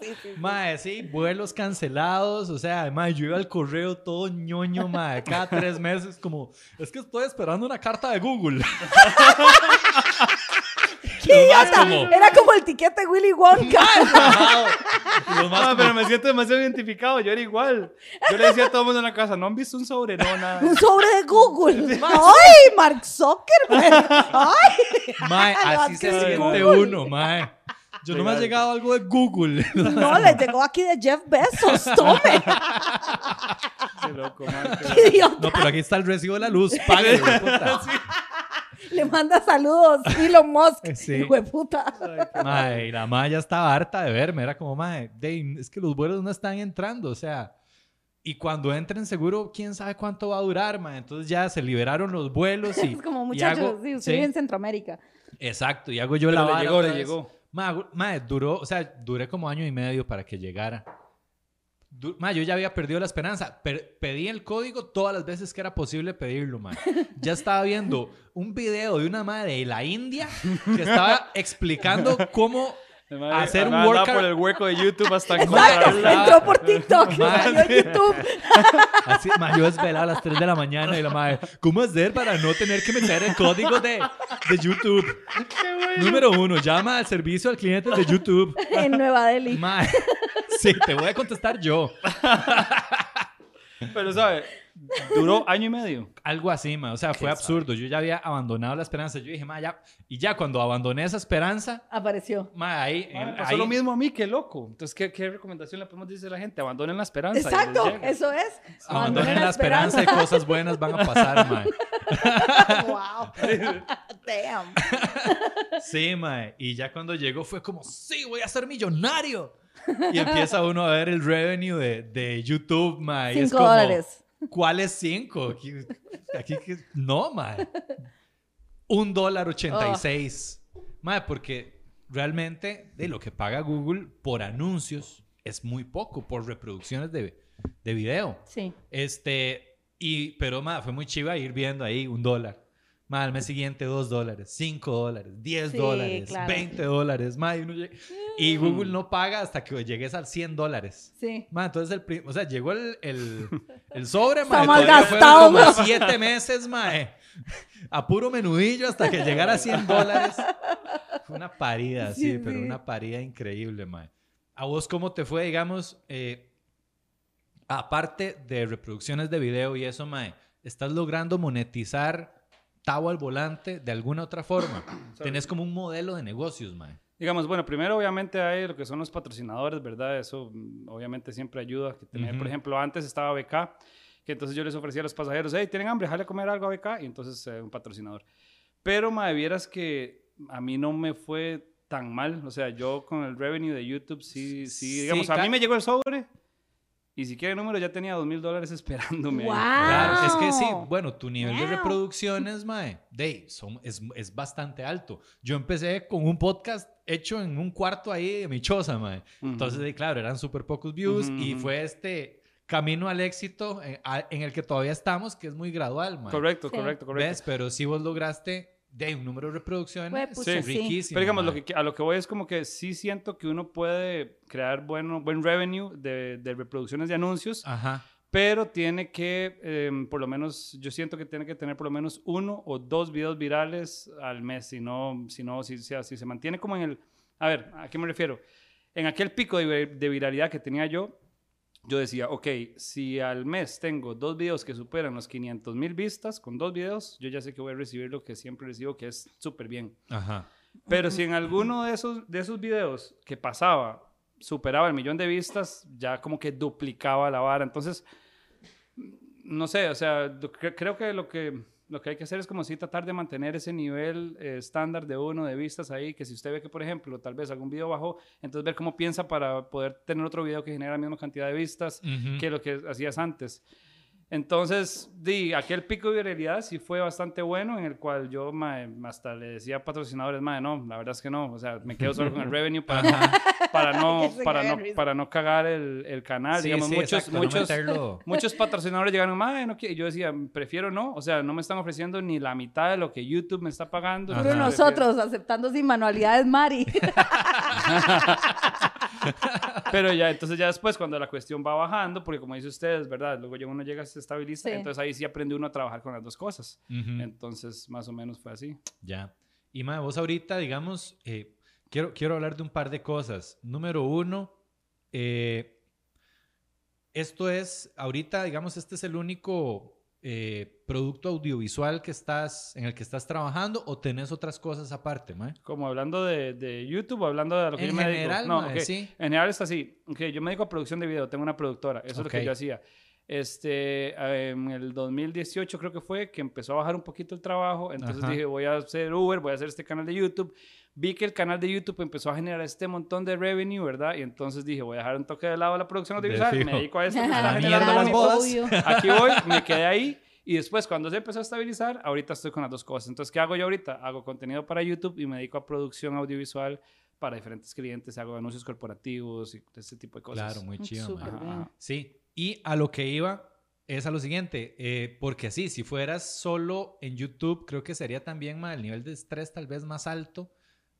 Sí, sí, sí. Mae, sí, vuelos cancelados, o sea, mae, yo iba al correo todo ñoño, mae, cada tres meses, como, es que estoy esperando una carta de Google. ¡Qué idiota! como- Era como el tiquete Willy Wonka. Los más como, pero me siento demasiado identificado, yo era igual. Yo le decía a todo el mundo en la casa, ¿no han visto un sobre? No, nada. Un sobre de Google. ¡Ay, Mark Zuckerberg! ¡Ay! mae, así se siente Google. uno, mae. Yo no me ha llegado algo de Google. No, le llegó aquí de Jeff Bezos. Tome. Qué loco, qué- ¡Qué idiota! No, pero aquí está el recibo de la luz, de puta. Le manda saludos Elon Musk. Sí. Hijo de puta. La mae ya estaba harta de verme, era como, mae, Dave, es que los vuelos no están entrando, o sea, y cuando entren seguro, quién sabe cuánto va a durar, mae. Entonces ya se liberaron los vuelos y... Es como muchachos, hago- sí, usted sí. vive en Centroamérica. Exacto, y hago yo Pero la le vara llegó, le vez. llegó. Ma, gu- ma, duró, o sea, duré como año y medio para que llegara. Ma, yo ya había perdido la esperanza. Per- pedí el código todas las veces que era posible pedirlo, ma. Ya estaba viendo un video de una madre de la India que estaba explicando cómo madre hacer un workout. por el hueco de YouTube hasta encontrarla. Entró por TikTok. Madre. salió en YouTube. Así, ma, yo desvelaba a las 3 de la mañana y la madre, ¿cómo hacer para no tener que meter el código de, de YouTube? Número uno, llama al servicio al cliente de YouTube. En Nueva Delhi. Mae, sí, te voy a contestar yo. Pero, ¿sabe? Duró año y medio. Algo así, ma. O sea, fue absurdo. Yo ya había abandonado la esperanza. Yo dije, ma, ya. Y ya cuando abandoné esa esperanza, Apareció. ma, ahí. Ah, pasó ahí- lo mismo a mí, qué loco. Entonces, ¿qué, qué recomendación le podemos decir a la gente? Abandonen la esperanza. Exacto, eso es. Abandonen la esperanza y cosas buenas van a pasar, ma. wow. Damn. Sí, ma. Y ya cuando llegó fue como, sí, voy a ser millonario. Y empieza uno a ver el revenue de, de YouTube, ma. Y es Cinco como, dólares. ¿Cuáles cinco? Aquí, no, ma. un dólar 86. Mae, porque realmente de lo que paga Google por anuncios es muy poco, por reproducciones de, de video. Sí. Este, y, pero mae, fue muy chiva ir viendo ahí un dólar. Mae, al mes siguiente dos dólares, cinco dólares, diez Sí, dólares, claro. 20 dólares. y, uno llega- y Google no paga hasta que llegues al 100 dólares. Sí. Ma, entonces el o sea, llegó el, el, el sobre, Está ma, mal todavía fueron gastado, como ma. siete meses, mae. A puro menudillo hasta que llegara a 100 dólares. Fue una parida, sí, Sí, pero una parida increíble, mae. ¿A vos cómo te fue, digamos, eh, aparte de reproducciones de video y eso, mae? ¿Estás logrando monetizar Tavo al volante de alguna otra forma? Tenés como un modelo de negocios, mae. Digamos, bueno, primero obviamente hay lo que son los patrocinadores, ¿verdad? Eso mm, obviamente siempre ayuda. Que tener, Ujú. Por ejemplo, antes estaba BK, que entonces yo les ofrecía a los pasajeros, hey, ¿tienen hambre? Jale a comer algo a BK, y entonces eh, un patrocinador. Pero, madre, vieras que a mí no me fue tan mal. O sea, yo con el revenue de YouTube, sí, sí, Sí, digamos, a ca- mí me llegó el sobre, y si quiere número, ya tenía dos mil dólares esperándome. ¡Guau! Claro, es que sí, Wow. bueno, tu nivel de Wow. reproducciones, mae, de, son, es, es bastante alto. Yo empecé con un podcast hecho en un cuarto ahí de mi choza, mae. Ujú. Entonces, de, claro, eran súper pocos views Ujú, y ujú. fue este camino al éxito en, a- en el que todavía estamos, que es muy gradual, mae. Correcto, Sí. correcto, correcto. ¿Ves? Pero sí vos lograste de un número de reproducciones Huepucha, sí. riquísimo. Pero digamos, lo que, a lo que voy es como que sí siento que uno puede crear bueno, buen revenue de, de reproducciones de anuncios, Ajá. pero tiene que, em, por lo menos, yo siento que tiene que tener por lo menos uno o dos videos virales al mes, si no, si, no, si, si, si se mantiene como en el... A ver, ¿a qué me refiero? En aquel pico de, de viralidad que tenía yo, yo decía, ok, si al mes tengo dos videos que superan los 500 mil vistas con dos videos, yo ya sé que voy a recibir lo que siempre recibo, que es súper bien. Ajá. Pero si en alguno de esos, de esos videos que pasaba superaba el millón de vistas, ya como que duplicaba la vara. Entonces, no sé, o sea, creo que lo que lo que hay que hacer es como si tratar de mantener ese nivel eh, estándar de uno de vistas ahí, que si usted ve que, por ejemplo, tal vez algún video bajó, entonces ver cómo piensa para poder tener otro video que genere la misma cantidad de vistas que lo que hacías antes. Entonces, di, aquel pico de viralidad sí fue bastante bueno, en el cual yo mae, hasta le decía a patrocinadores, mae, no, la verdad es que no, o sea, me quedo solo con el revenue para no, para no, para no, para no cagar el, el canal. Sí, Digamos, sí, muchos, exacto, muchos, meterlo. muchos patrocinadores llegaron, mae, no quiero", y yo decía, prefiero no, o sea, no me están ofreciendo ni la mitad de lo que YouTube me está pagando. Entonces nosotros aceptando sin manualidades, Mari. Pero ya, entonces ya después, cuando la cuestión va bajando, porque como dice ustedes, ¿verdad? Luego ya uno llega, se estabiliza, Sí. entonces ahí sí aprende uno a trabajar con las dos cosas. Entonces, más o menos fue así. Ya. Y mae, vos ahorita, digamos, eh, quiero, quiero hablar de un par de cosas. Número uno, eh, esto es, ahorita, digamos, este es el único eh, producto audiovisual que estás, en el que estás trabajando o tenés otras cosas aparte, mae? Como hablando de, de YouTube o hablando de lo que En yo me general, dedico. No, mae, ok. sí. En general está así. Ok, yo me dedico a producción de video, tengo una productora, eso es lo que yo hacía. Este, en el 2018 creo que fue que empezó a bajar un poquito el trabajo, entonces Ajá. dije, voy a hacer Uber, voy a hacer este canal de YouTube. Vi que el canal de YouTube empezó a generar este montón de revenue, ¿verdad? Y entonces dije, voy a dejar un toque de lado la producción De audiovisual, me dedico a esto A está la generando mierda las bodas. Aquí voy, me quedé ahí y después cuando se empezó a estabilizar, ahorita estoy con las dos cosas. Entonces, ¿qué hago yo ahorita? Hago contenido para YouTube y me dedico a producción audiovisual para diferentes clientes, hago anuncios corporativos y ese tipo de cosas. Claro, muy chido. Sí, y a lo que iba es a lo siguiente, eh, porque sí, si fueras solo en YouTube, creo que sería también el nivel de estrés tal vez más alto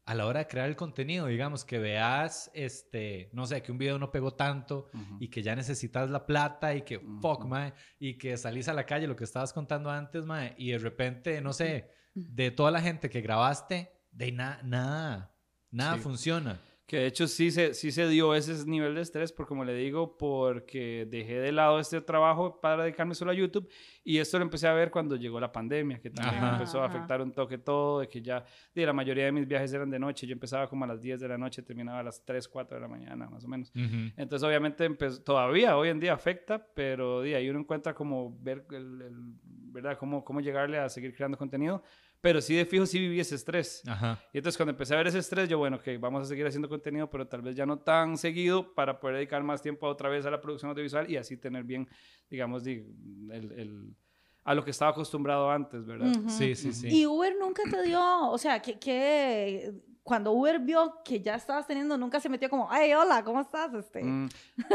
a la hora de crear el contenido, digamos, que veas, este, no sé, que un video no pegó tanto y que ya necesitas la plata y que, fuck, Ujú. mae, y que salís a la calle, lo que estabas contando antes, mae, y de repente, no sé, de toda la gente que grabaste, de na- nada, nada Sí. funciona. Que de hecho sí se, sí se dio ese nivel de estrés, por como le digo, porque dejé de lado este trabajo para dedicarme solo a YouTube y esto lo empecé a ver cuando llegó la pandemia, que también Ajá. empezó a Ajá. afectar un toque todo, de que ya de la mayoría de mis viajes eran de noche, yo empezaba como a las 10 de la noche, terminaba a las 3, 4 de la mañana, más o menos. Ujú. Entonces, obviamente, empe- todavía hoy en día afecta, pero de ahí uno encuentra como ver, el, el- ¿verdad? Cómo, cómo llegarle a seguir creando contenido. Pero sí, de fijo, sí viví ese estrés. Ajá. Y entonces, cuando empecé a ver ese estrés, yo, bueno, que vamos a seguir haciendo contenido, pero tal vez ya no tan seguido para poder dedicar más tiempo otra vez a la producción audiovisual y así tener bien, digamos, di- el, el- a lo que estaba acostumbrado antes, ¿verdad? Ujú. Sí, sí, sí. Y Uber nunca te dio, o sea, que, que cuando Uber vio que ya estabas teniendo, nunca se metió como, ay, hola, ¿cómo estás? Este? Mm,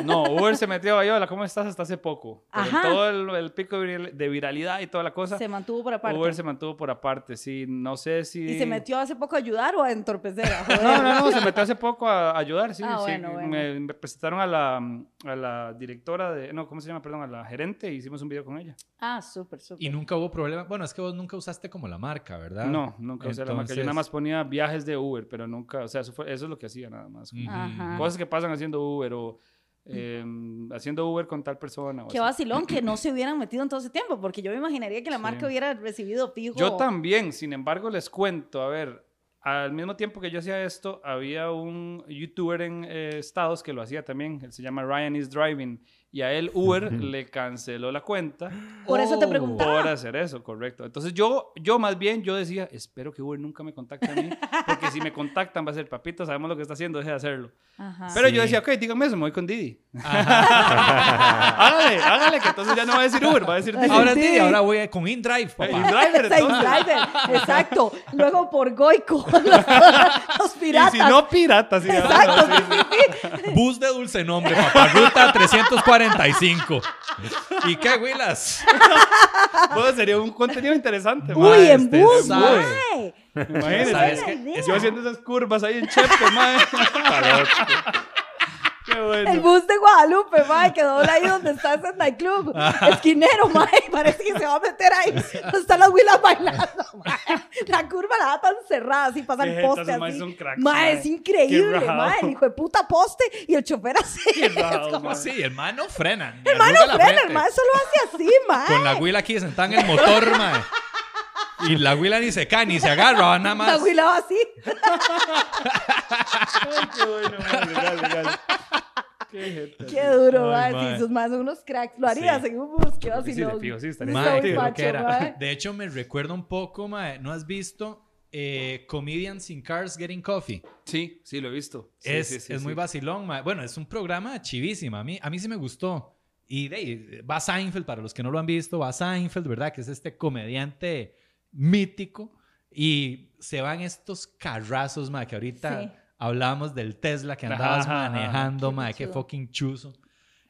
no, Uber se metió ahí, hola, ¿cómo estás? Hasta hace poco. Pero Ajá. todo el, el pico de viral- de viralidad y toda la cosa, se mantuvo por aparte. Uber se mantuvo por aparte, sí, no sé si... ¿Y se metió hace poco a ayudar o a entorpecer? A joder? No, no, no, se metió hace poco a ayudar, sí. Ah, sí. bueno, bueno. Me, me presentaron a la, a la directora de, no, ¿cómo se llama? Perdón, a la gerente y hicimos un video con ella. Ah, súper, súper. Y nunca hubo problema. Bueno, es que vos nunca usaste como la marca, ¿verdad? No, nunca usé la marca. Yo nada más Entonces- ponía viajes de Uber, pero nunca, o sea, eso, fue- eso es lo que hacía nada más. Ujú. Ajá. Cosas que pasan haciendo Uber o eh, haciendo Uber con tal persona. Qué así. vacilón que no se hubieran metido en todo ese tiempo, porque yo me imaginaría que la Sí. marca hubiera recibido fijo. Yo también, sin embargo, les cuento, a ver, al mismo tiempo que yo hacía esto, había un youtuber en eh, Estados que lo hacía también, él se llama Ryan is Driving, y a él Uber le canceló la cuenta Por eso te preguntaba. por hacer eso, correcto. Entonces yo, yo más bien, yo decía, espero que Uber nunca me contacte a mí, porque si me contactan va a ser, papito, sabemos lo que está haciendo, deje de hacerlo. Ajá. Pero Sí. yo decía, ok, díganme eso, me voy con Didi. Hágale, hágale, que entonces ya no va a decir Uber, va a decir Didi. ahora sí, ahora voy a- con InDrive, papá. InDriver, entonces. Driver, exacto. Luego por Goico, los, los Y piratas. si no, piratas. Exacto, sí, sí. Bus de dulce nombre, papá. Ruta 345. ¿Y qué, Willas? Bueno, sería un contenido interesante. Uy, mae, en este, bus, sabe. mae. Imagínate. ¿Sabes qué? Yo haciendo esas curvas ahí en Chepe, mae. Qué bueno. El bus de Guadalupe, mae, que dobla ahí donde está ese nightclub. Esquinero, mae, parece que se va a meter ahí. Donde están las huilas bailando, mae. La curva la da tan cerrada, así pasa el poste así. son cracks, mae, mae. es increíble, mae. El hijo de puta poste y el chofer así. Qué Es rajado, como- mae. Sí, el man no frena. El mae no frena, el mae solo hace así, mae. Con la huila aquí sentada en el motor, mae. Y la huila ni se cae, ni se agarra, va nada La más. huila va así. Ay, qué bueno, legal. Qué duro, Ay, mae. mae. Sí, sus más son unos cracks. Lo harías Sí. en un bus, qué creo que sí, de vacilón. fijo, sí, estaría Está Mae, muy creo macho, que era. mae. De hecho, me recuerda un poco, mae. ¿No has visto eh, Comedians in Cars Getting Coffee? Sí, sí, lo he visto. Sí, es sí, sí, es sí. muy vacilón, mae. Bueno, es un programa chivísimo. A mí, a mí sí me gustó. Y de va Seinfeld, para los que no lo han visto, va Seinfeld, ¿verdad? Que es este comediante mítico. Y se van estos carrazos, mae, que ahorita Sí. hablábamos del Tesla que Ajá, andabas ajá, ajá. manejando, Qué mae. Qué fucking chuzo.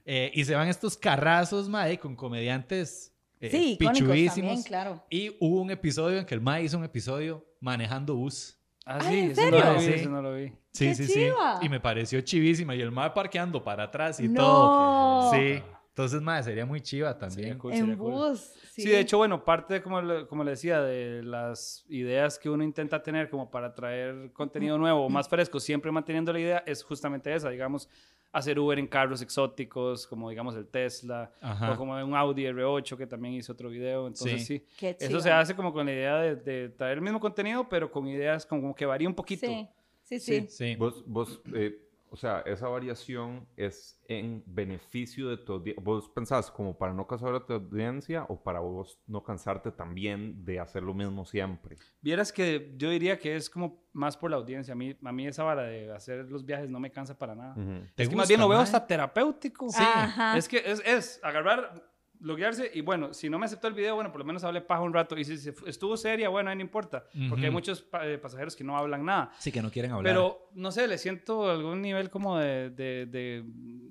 Eh, y se van estos carrazos, mae, con comediantes eh, Sí, icónicos pichudísimos. también, claro. Y hubo un episodio en que el mae hizo un episodio manejando bus. Ah, Ay, sí, ¿en eso serio? no lo vi, Sí. eso no lo vi. Sí, ¡Qué sí, sí. chiva! Y me pareció chivísima. Y el mae parqueando para atrás y No. todo. Sí. Entonces, mae, sería muy chiva Sería también. cool, sería En cool. bus. Sí. de hecho, bueno, parte, de, como, le, como le decía, de las ideas que uno intenta tener como para traer contenido nuevo o más fresco, siempre manteniendo la idea, es justamente esa, digamos, hacer Uber en carros exóticos, como digamos el Tesla, Ajá. o como un Audi R8 que también hizo otro video, entonces Sí. sí. Qué Eso se hace como con la idea de, de traer el mismo contenido, pero con ideas como que varía un poquito. Sí, sí, sí. Sí. Vos, vos eh, o sea, esa variación es en beneficio de tu audiencia. ¿Vos pensás como para no cansar a tu audiencia o para vos no cansarte también de hacer lo mismo siempre? Vieras que yo diría que es como más por la audiencia. A mí, a mí esa vara de hacer los viajes no me cansa para nada. Ujú. ¿Te Es que más gusta, bien lo veo hasta terapéutico. Sí. Ajá. Es que es, es agarrar, loguearse y bueno, si no me aceptó el video, bueno, por lo menos hablé paja un rato. Y si se estuvo seria, bueno, ahí no importa. Porque hay muchos pa- eh, pasajeros que no hablan nada. Sí, que no quieren hablar. Pero, no sé, le siento algún nivel como de... De, de,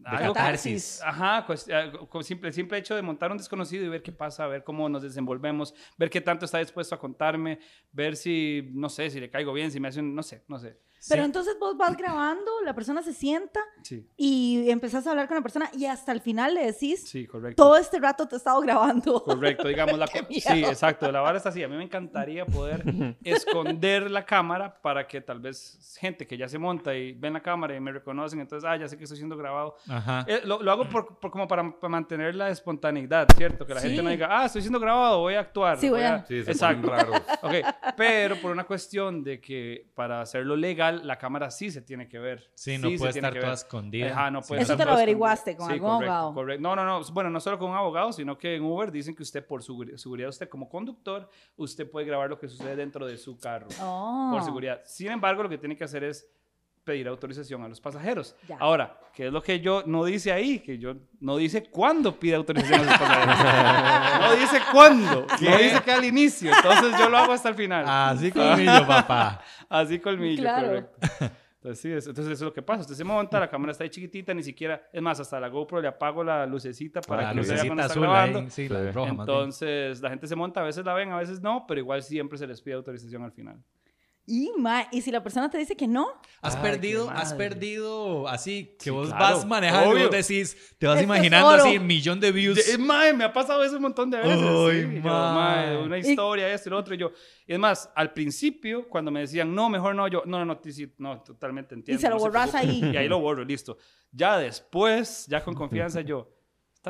algo- catarsis. Ajá, pues, eh, con simple, simple hecho de montar un desconocido y ver qué pasa, ver cómo nos desenvolvemos, ver qué tanto está dispuesto a contarme, ver si, no sé, si le caigo bien, si me hace un, no sé, no sé. Pero Sí. entonces vos vas grabando, la persona se sienta Sí, y empezás a hablar con la persona y hasta el final le decís, sí, correcto. todo este rato te he estado grabando. Correcto, digamos la. Sí, exacto, la vara está así. A mí me encantaría poder esconder la cámara para que tal vez gente que ya se monta y ven la cámara y me reconocen, entonces, ah, ya sé que estoy siendo grabado. Ajá. Eh, lo, lo hago por, por- como para, para mantener la espontaneidad, ¿cierto? Que la gente no diga, ah, estoy siendo grabado, voy a actuar. Sí, voy a- Exacto. Ok, pero por una cuestión de que para hacerlo legal, la cámara sí se tiene que ver. Sí, no se puede estar que toda escondida. Ajá, no Sí. puede Eso estar te lo averiguaste escondida. con algún correcto, abogado. correcto. No, no, no. Bueno, no solo con un abogado, sino que en Uber dicen que usted, por su seguridad, usted como conductor, usted puede grabar lo que sucede dentro de su carro. Oh. Por seguridad. Sin embargo, lo que tiene que hacer es pedir autorización a los pasajeros. Ahora, ¿qué es lo que yo no dice ahí? Que yo no dice cuándo pide autorización a los pasajeros. no dice cuándo. No dice que al inicio. Entonces yo lo hago hasta el final. Así colmillo, papá. Así colmillo, correcto. Entonces, sí, entonces eso es lo que pasa. Usted se monta, la cámara está ahí chiquitita, ni siquiera, es más, hasta la GoPro le apago la lucecita para la que lucecita no se vea azul está grabando. ahí, sí, la roja. Entonces, la gente se monta, a veces la ven, a veces no, pero igual siempre se les pide autorización al final. Y, ma, y si la persona te dice que no, Has Ay, perdido, has perdido así que Sí, vos claro, vas manejando y vos decís, te vas Es imaginando tesoro. así, millón de views. Es mae, me ha pasado eso un montón de veces. Ay, sí. Yo, mae. una historia, esto y lo otro. Y yo, y es más, al principio, cuando me decían, no, mejor no, yo, no, no, no, sí, no totalmente entiendo. y se lo no borras preocupe". ahí. Y ahí lo borro, listo. Ya después, ya con confianza, yo,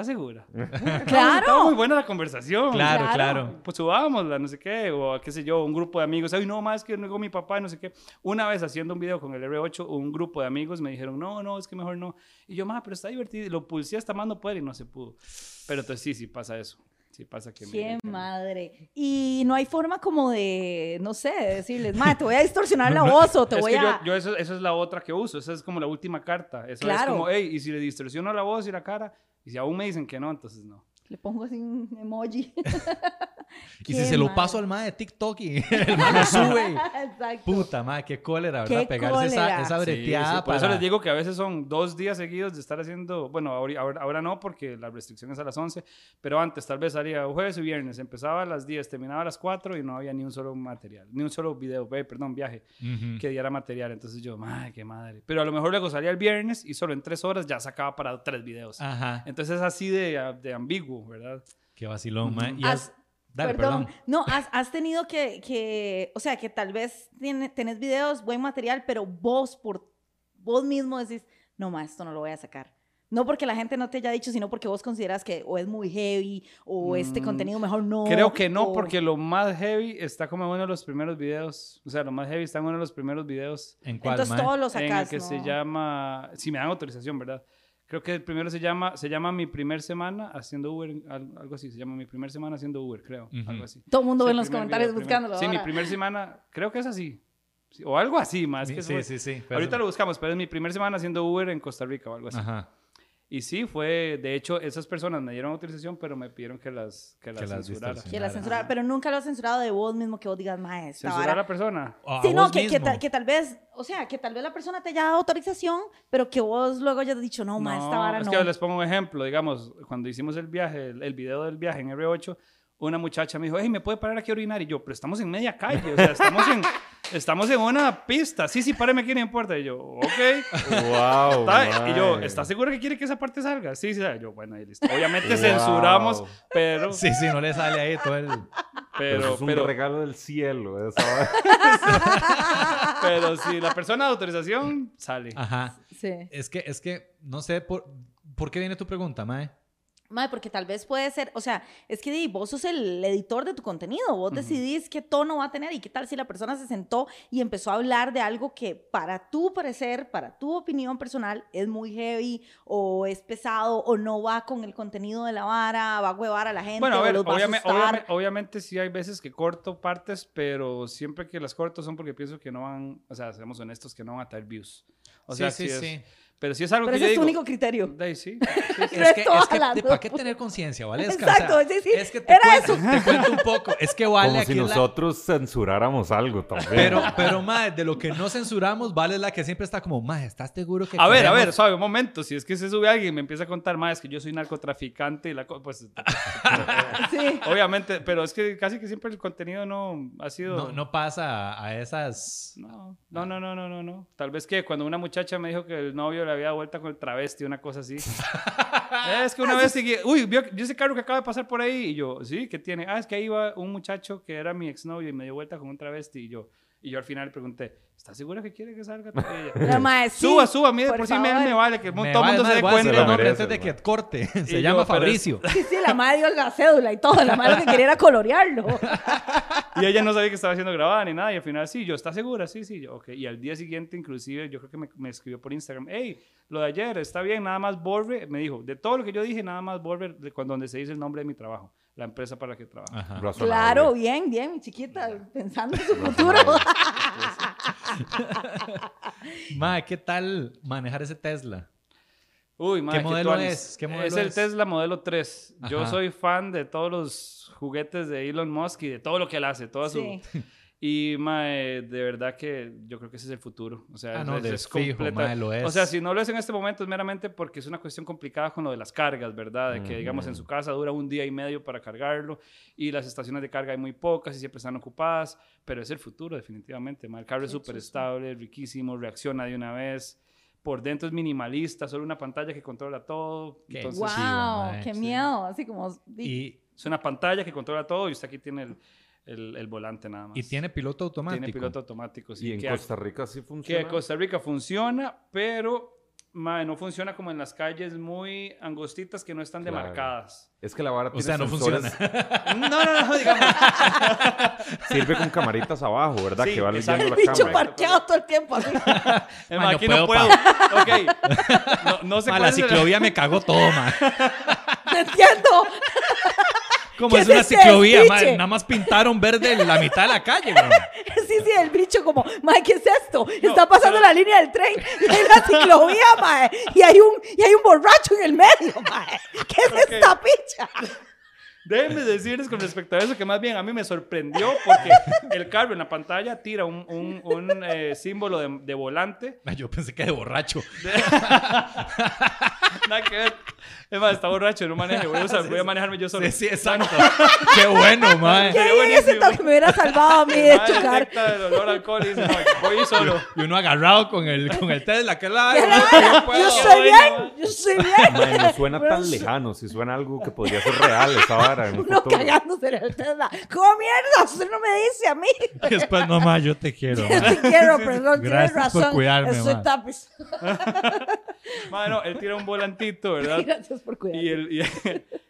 ¿estás segura? Estaba muy Claro. buena la conversación. claro, Claro. claro. Pues subámosla, no sé qué, o qué sé yo, un grupo de amigos, ay, no, más que llegó mi papá, no sé qué. Una vez haciendo un video con el R8, un grupo de amigos me dijeron, no, no, es que mejor no. Y yo, más, pero está divertido. Y lo pulsé hasta más no poder y no se pudo. Pero entonces sí, sí pasa eso. Sí pasa que me Qué no. madre. Y no hay forma como de, no sé, de decirles, ma, te voy a distorsionar la voz o te Es voy que yo, a... yo eso, eso es la otra que uso, esa es como la última carta. Eso es Claro. como, hey, y si le distorsiono la voz y la cara, y si aún me dicen que no, entonces no. Le pongo así un emoji. Y si se lo paso al mae de TikTok y el mae lo sube. Exacto. Puta madre, qué cólera, ¿verdad? Qué Pegarse esa, cólera. esa breteada sí, por eso les digo que a veces son dos días seguidos de estar haciendo, bueno, ahora, ahora, ahora no porque la restricción es a las 11, pero antes tal vez salía jueves y viernes, empezaba a las 10, terminaba a las 4 y no había ni un solo material, ni un solo video, eh, perdón, viaje que diera material. Entonces yo, madre, qué madre. Pero a lo mejor luego salía el viernes y solo en tres horas ya sacaba para tres videos. Ajá, Entonces es así de, de ambiguo, ¿verdad? qué vacilón, mae. Y Has- has- Dale, perdón. perdón. No, has, has tenido que, que, o sea, que tal vez tiene, tenés videos, buen material, pero vos por vos mismo decís, no, ma, esto no lo voy a sacar. No porque la gente no te haya dicho, sino porque vos consideras que o es muy heavy o este Mm, contenido mejor no. Creo que no, o- porque lo más heavy está como en uno de los primeros videos. O sea, lo más heavy está en uno de los primeros videos ¿En cuál, Entonces todos lo en el sacas, que ¿no? se llama, si me dan autorización, ¿verdad? Creo que el primero se llama, se llama Mi Primer Semana Haciendo Uber, al- algo así, se llama Mi Primer Semana Haciendo Uber, creo, Ujú. algo así. Todo el mundo Sí, ve en los comentarios video, buscándolo. primer- Sí, mi ahora. primer semana, creo que es así. Sí, o algo así, más que eso Sí, sí, sí. pero Ahorita lo buscamos, pero es mi primer semana haciendo Uber en Costa Rica o algo así. Ajá. Y sí, fue, de hecho, esas personas me dieron autorización, pero me pidieron que las, que las, Que las censurara. distorsionara. Que la censurar, pero nunca lo has censurado de vos mismo que vos digas, maestra. ¿Censurar a la persona? A Sí, no, vos que, que, tal, que tal vez, o sea, que tal vez la persona te haya dado autorización, pero que vos luego hayas dicho, no, ma, esta vara es no. que les pongo un ejemplo. Digamos, cuando hicimos el viaje, el, el video del viaje en R8, una muchacha me dijo, hey, ¿me puede parar aquí a orinar? Y yo, pero estamos en media calle, o sea, estamos en, estamos en una pista. Sí, sí, páreme aquí, no importa. Y yo, ok. Wow. Y yo. ¿estás segura que quiere que esa parte salga? Sí, sí. Y yo, bueno, ahí listo. Obviamente censuramos, pero, Sí, sí, no le sale ahí todo el... Pero pero, es un pero, regalo del cielo. esa vara. pero si la persona de autorización sale. Ajá. Sí. Es que, es que, no sé, por, ¿por qué viene tu pregunta, mae? Mae, porque tal vez puede ser, o sea, es que di, vos sos el editor de tu contenido, vos decidís qué tono va a tener y qué tal si la persona se sentó y empezó a hablar de algo que para tu parecer, para tu opinión personal, es muy heavy o es pesado o no va con el contenido de la vara, va a huevar a la gente Bueno, a o ver, los va a obviamente, obviamente, obviamente sí hay veces que corto partes, pero siempre que las corto son porque pienso que no van, o sea, seamos honestos, que no van a traer views. O sea, sí, es- Pero si es algo Pero que ese yo es tu digo, único criterio. de ahí sí. Es que, Resto es que jalando. ¿para qué tener conciencia, Valesca? Exacto, sí, sí, Es que te, era cuento, te cuento un poco. Es que vale Como aquí si es la- nosotros censuráramos algo también. Pero, pero, mae, de lo que no censuramos, vale es la que siempre está como, mae, ¿estás seguro que A ver, a ver, suave, un momento. Si es que se sube alguien y me empieza a contar más, es que yo soy narcotraficante y la co- pues Sí. obviamente, pero es que casi que siempre el contenido no ha sido No, no pasa a esas... No, no, no, no, no, no, no. Tal vez que cuando una muchacha me dijo que el novio le había dado vuelta con el travesti, una cosa así. es que una vez seguí, uy, vio ese carro que acaba de pasar por ahí. Y yo, sí, ¿qué tiene? Ah, es que ahí iba un muchacho que era mi exnovio y me dio vuelta con un travesti. Y yo, y yo al final le pregunté, ¿estás segura que quiere que salga? La mae, sí, suba, suba, mire, por, por si me, favor. me vale, que Me todo el vale, mundo se dé cuenta. el nombre merece, antes de que corte. Se Y llama yo, pero es- Fabricio. Sí, sí, la madre dio la cédula y todo. La madre lo que quería era colorearlo. Y ella no sabía que estaba haciendo grabada ni nada. Y al final, sí, yo, ¿estás segura? Sí, sí. Yo, ok. Y al día siguiente, inclusive, yo creo que me, me escribió por Instagram, hey, lo de ayer está bien, nada más borre. Me dijo, de todo lo que yo dije, nada más borre de cuando donde se dice el nombre de mi trabajo. La empresa para la que. Razonable. Claro, bien, bien, mi chiquita, pensando en su futuro. Mae, ¿qué tal manejar ese Tesla? Uy, madre, modelo tuanis. es? ¿Qué modelo es el es? Tesla modelo 3. Yo soy fan de todos los juguetes de Elon Musk y de todo lo que él hace, toda su... Sí. Y, mae, de verdad que yo creo que ese es el futuro. O sea, Ah, no, es, es fijo, mae, lo es. O sea, si no lo es en este momento es meramente porque es una cuestión complicada con lo de las cargas, ¿verdad? De que, digamos, en su casa dura un día y medio para cargarlo y las estaciones de carga hay muy pocas y siempre están ocupadas, pero es el futuro definitivamente, mae. El carro es súper estable, riquísimo, reacciona de una vez. Por dentro es minimalista, solo una pantalla que controla todo. Qué Entonces, wow, mae, qué sí. miedo. Así como. Y, es una pantalla que controla todo y usted aquí tiene el, el- el volante nada más. y tiene piloto automático. Tiene piloto automático. sí, Y en que, Costa Rica sí que funciona. Costa Rica funciona, pero mae, no funciona como en las calles muy angostitas que no están Claro. demarcadas. Es que la vara O tiene sea, no sensores- funciona. No, no, no, digamos. Sirve con camaritas abajo, ¿verdad? Sí, que va leyendo El la bicho cámara. parqueado todo el tiempo así. Eh, Ma, mae, no aquí puedo no puedo. ok. No, no sé Ma, cuál la ciclovía me cagó todo, ma. Te entiendo. Como ¿Qué es una ese ciclovía, nada más pintaron verde la mitad de la calle, ma. Sí, sí, el bicho como, mae, ¿qué es esto? Está pasando la línea del tren y hay una ciclovía, mae, y hay un, y hay un borracho en el medio, mae. ¿Qué es esta picha? Déjenme decirles con respecto a eso que más bien a mí me sorprendió porque el carro en la pantalla tira un, un- un, eh, símbolo de, de volante. Yo pensé que de borracho. Nada que ver. Es más, está borracho, no maneje. Voy a, usar- voy a manejarme yo solo. Sí, sí, exacto. Qué bueno, ma. ¿Qué buenísimo. toque me hubiera salvado a mí de mae chocar? el olor alcohol y dice, no, voy solo. Y uno agarrado con el, con el Tesla, que la... ¿Qué Yo rara? puedo. Yo bueno. bien, yo estoy bien. Mae, no suena Pero tan lejano, si suena algo que podría ser real esa vara en un Uno futuro. cagándose en el Tesla. ¿Cómo mierda? Usted no me dice a mí. Y después, no, ma, yo te quiero. ma. Te quiero, perdón, tienes Gracias por razón. cuidarme, Estoy ma. tapiz. Bueno, él tira un volantito, ¿verdad? Gracias por cuidarme. Y el, y,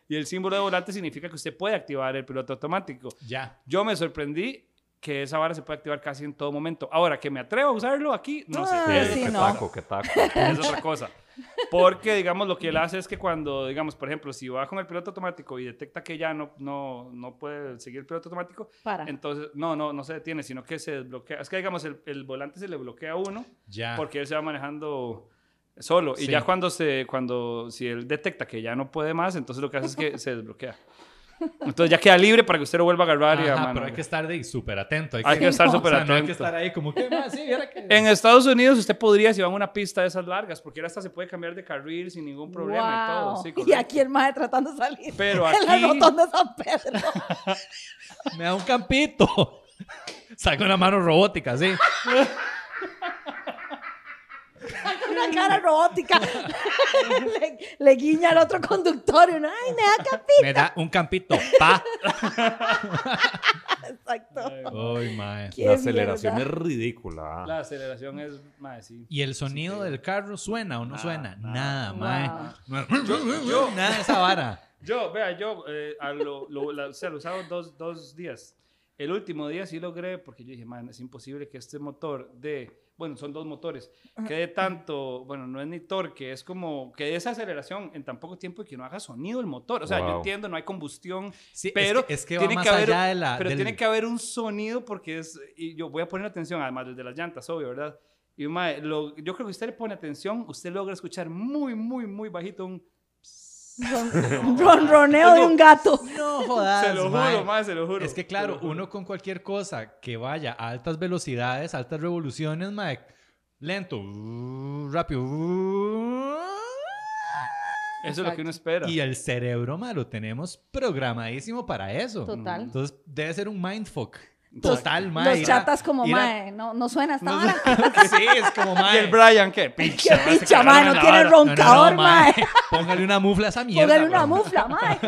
y el símbolo de volante significa que usted puede activar el piloto automático. Ya. Yo me sorprendí que esa vara se puede activar casi en todo momento. Ahora, que me atrevo a usarlo aquí, no sé. Ah, Sí, es, sí, qué no. taco, qué taco. es otra cosa. Porque, digamos, lo que él hace es que cuando, digamos, por ejemplo, si va con el piloto automático y detecta que ya no, no, no puede seguir el piloto automático, Para. entonces, no, no, no se detiene, sino que se desbloquea. Es que, digamos, el, el volante se le bloquea a uno Ya. porque él se va manejando solo. Y Sí. ya cuando se, cuando, si él detecta que ya no puede más, entonces lo que hace es que se desbloquea. Entonces ya queda libre para que usted lo vuelva a agarrar y a Ajá, mano. pero hay que estar de súper atento. Hay que estar o sea, súper No hay que atento. estar ahí como que, ma, sí, que... En Estados Unidos usted podría, si va a una pista de esas largas, porque ahora hasta se puede cambiar de carril sin ningún problema y todo. Wow. Sí, y aquí el maje tratando de salir. Pero En la aquí- rotonda de San Pedro. Me da un campito. Saca una mano robótica, sí. Una cara robótica. le, le guiña al otro conductor y uno, ay, me da capita. Me da un campito. Pa. Exacto. Ay, mae. La aceleración mierda. es ridícula. La aceleración es, sí. ¿Y el sonido del carro suena o no Nada, suena? nada. Nada, mae. Wow. No- yo- nada de esa vara. Yo, vea, yo eh, a lo, lo, la- o sea, lo usado dos, dos días. El último día sí logré, porque yo dije, man, es imposible que este motor de, bueno, son dos motores, que dé tanto, bueno, no es ni torque, es como que esa aceleración en tan poco tiempo y que no haga sonido el motor. O sea, yo Wow. entiendo, no hay combustión, Sí, es pero que- es que va tiene más que haber, allá de la- pero del- tiene que haber un sonido porque es, y yo voy a poner atención, además desde las llantas, obvio, ¿verdad? Y mae, lo- yo creo que usted le pone atención, usted logra escuchar muy, muy, muy bajito un... Ron- Ronroneo de un gato. No jodas, se lo mae. juro, mae, se lo juro. Es que claro, uno con cualquier cosa que vaya a altas velocidades, altas revoluciones, mae, lento, uh, rápido. uh, Eso es lo que uno espera. Y el cerebro, mae, lo tenemos programadísimo para eso. Total. Entonces debe ser un mindfuck. Total, mae. Los chatas como, mae, no, no suena No vara. Sí, es como, ¿Y mae. el Brian qué? Qué Picha, mae, se picha, mae, no tiene vara. No, no, no, roncador, mae. mae. Póngale una mufla a esa mierda. Póngale una bro. mufla, mae.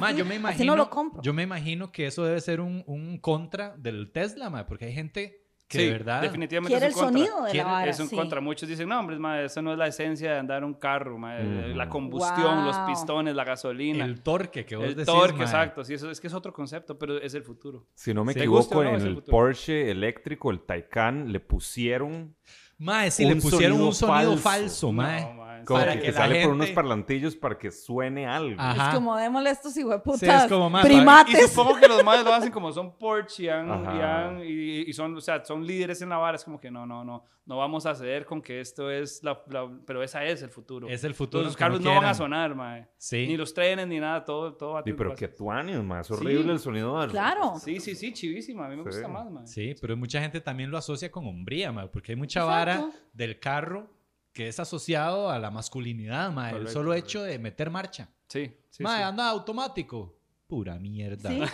Ma, Así- yo me así imagino, no lo compro. Yo me imagino que eso debe ser un, un contra del Tesla, ma, porque hay gente que Sí, de verdad. definitivamente Quiere es el contra. sonido de Quiere- la vara. Es un sí. contra. Muchos dicen, no, hombre, eso no es la esencia de andar un carro, Ujú. la combustión, los pistones, la gasolina. El torque que vos El decís, torque, ma. exacto. Sí, eso es que es otro concepto, pero es el futuro. Si no me Sí. ¿Te gusta equivoco, no? en el el. Porsche eléctrico, el Taycan, le pusieron Mae, si Un le pusieron sonido un sonido falso. falso, mae. No. Como Para que, que sale por unos gente- parlantillos para que suene algo. Ajá. Es como démosle estos hijueputas Sí, es como, Y primates. supongo que los madres lo hacen como son Porsche y, han- y y- y son, o sea, son líderes en la vara. Es como que no, no, no, no vamos a ceder con que esto es la, la- pero esa es el futuro. Es el futuro. Los carros no van a sonar, mae. Sí. Ni los trenes ni nada, todo, todo va a Sí, pero que tuanis, ma. Es horrible Sí. el sonido del... Claro. Sí, sí, sí, chivísima. A mí me Sí. gusta más, mae. Sí, pero mucha gente también lo asocia con hombría, ma, porque hay mucha Exacto. vara del carro que es asociado a la masculinidad, ma, el solo correcto. hecho de meter marcha. Sí, sí. ma, sí. anda automático. Pura mierda. Sí.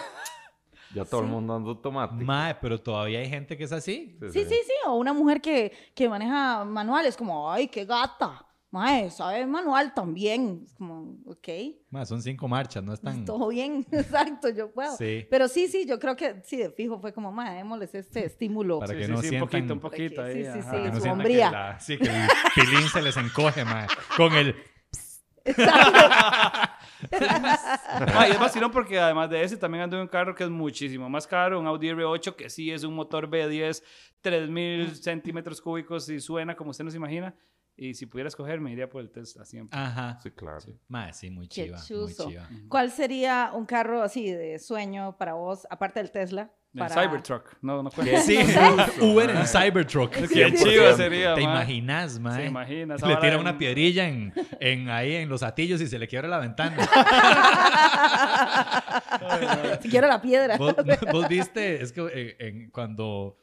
Ya todo el mundo anda automático. Ma, pero todavía hay gente que es así. Sí, sí, sí. O una mujer que, que maneja manuales, como, ay, qué gata. Mae, sabe manual también. Es como, ok, Ma, son cinco marchas, no están. todo bien. Exacto, yo puedo. Sí. Pero sí, sí, yo creo que sí, de fijo fue como, mae, démosles este estímulo. Para que sí, no sí, un sientan- poquito, un poquito Para que- ahí. sí, sí, sí, Que no su que, la- sí, que el pilín se les encoge, ma, con el. Ma, y es vacilón porque además de ese también ando en un carro que es muchísimo más caro, un Audi R8 que sí es un motor B10, 3000 centímetros cúbicos y suena como usted nos imagina. Y si pudiera escoger, me iría por el Tesla siempre. Ajá. Sí, claro. Ma, sí, muy Qué chiva. Muy chuzo. chiva. ¿Cuál sería un carro así de sueño para vos, aparte del Tesla? El Para... Cybertruck, no, no cuenta. Sí, Uber en Cybertruck. Qué chido sería, ¿Te ma. imaginas, ma? Se imagina. esa Le tira una piedrilla en, en ahí en los atillos y se le quiebra la ventana. si quiero la piedra. ¿Vos, vos viste, es que eh, en- cuando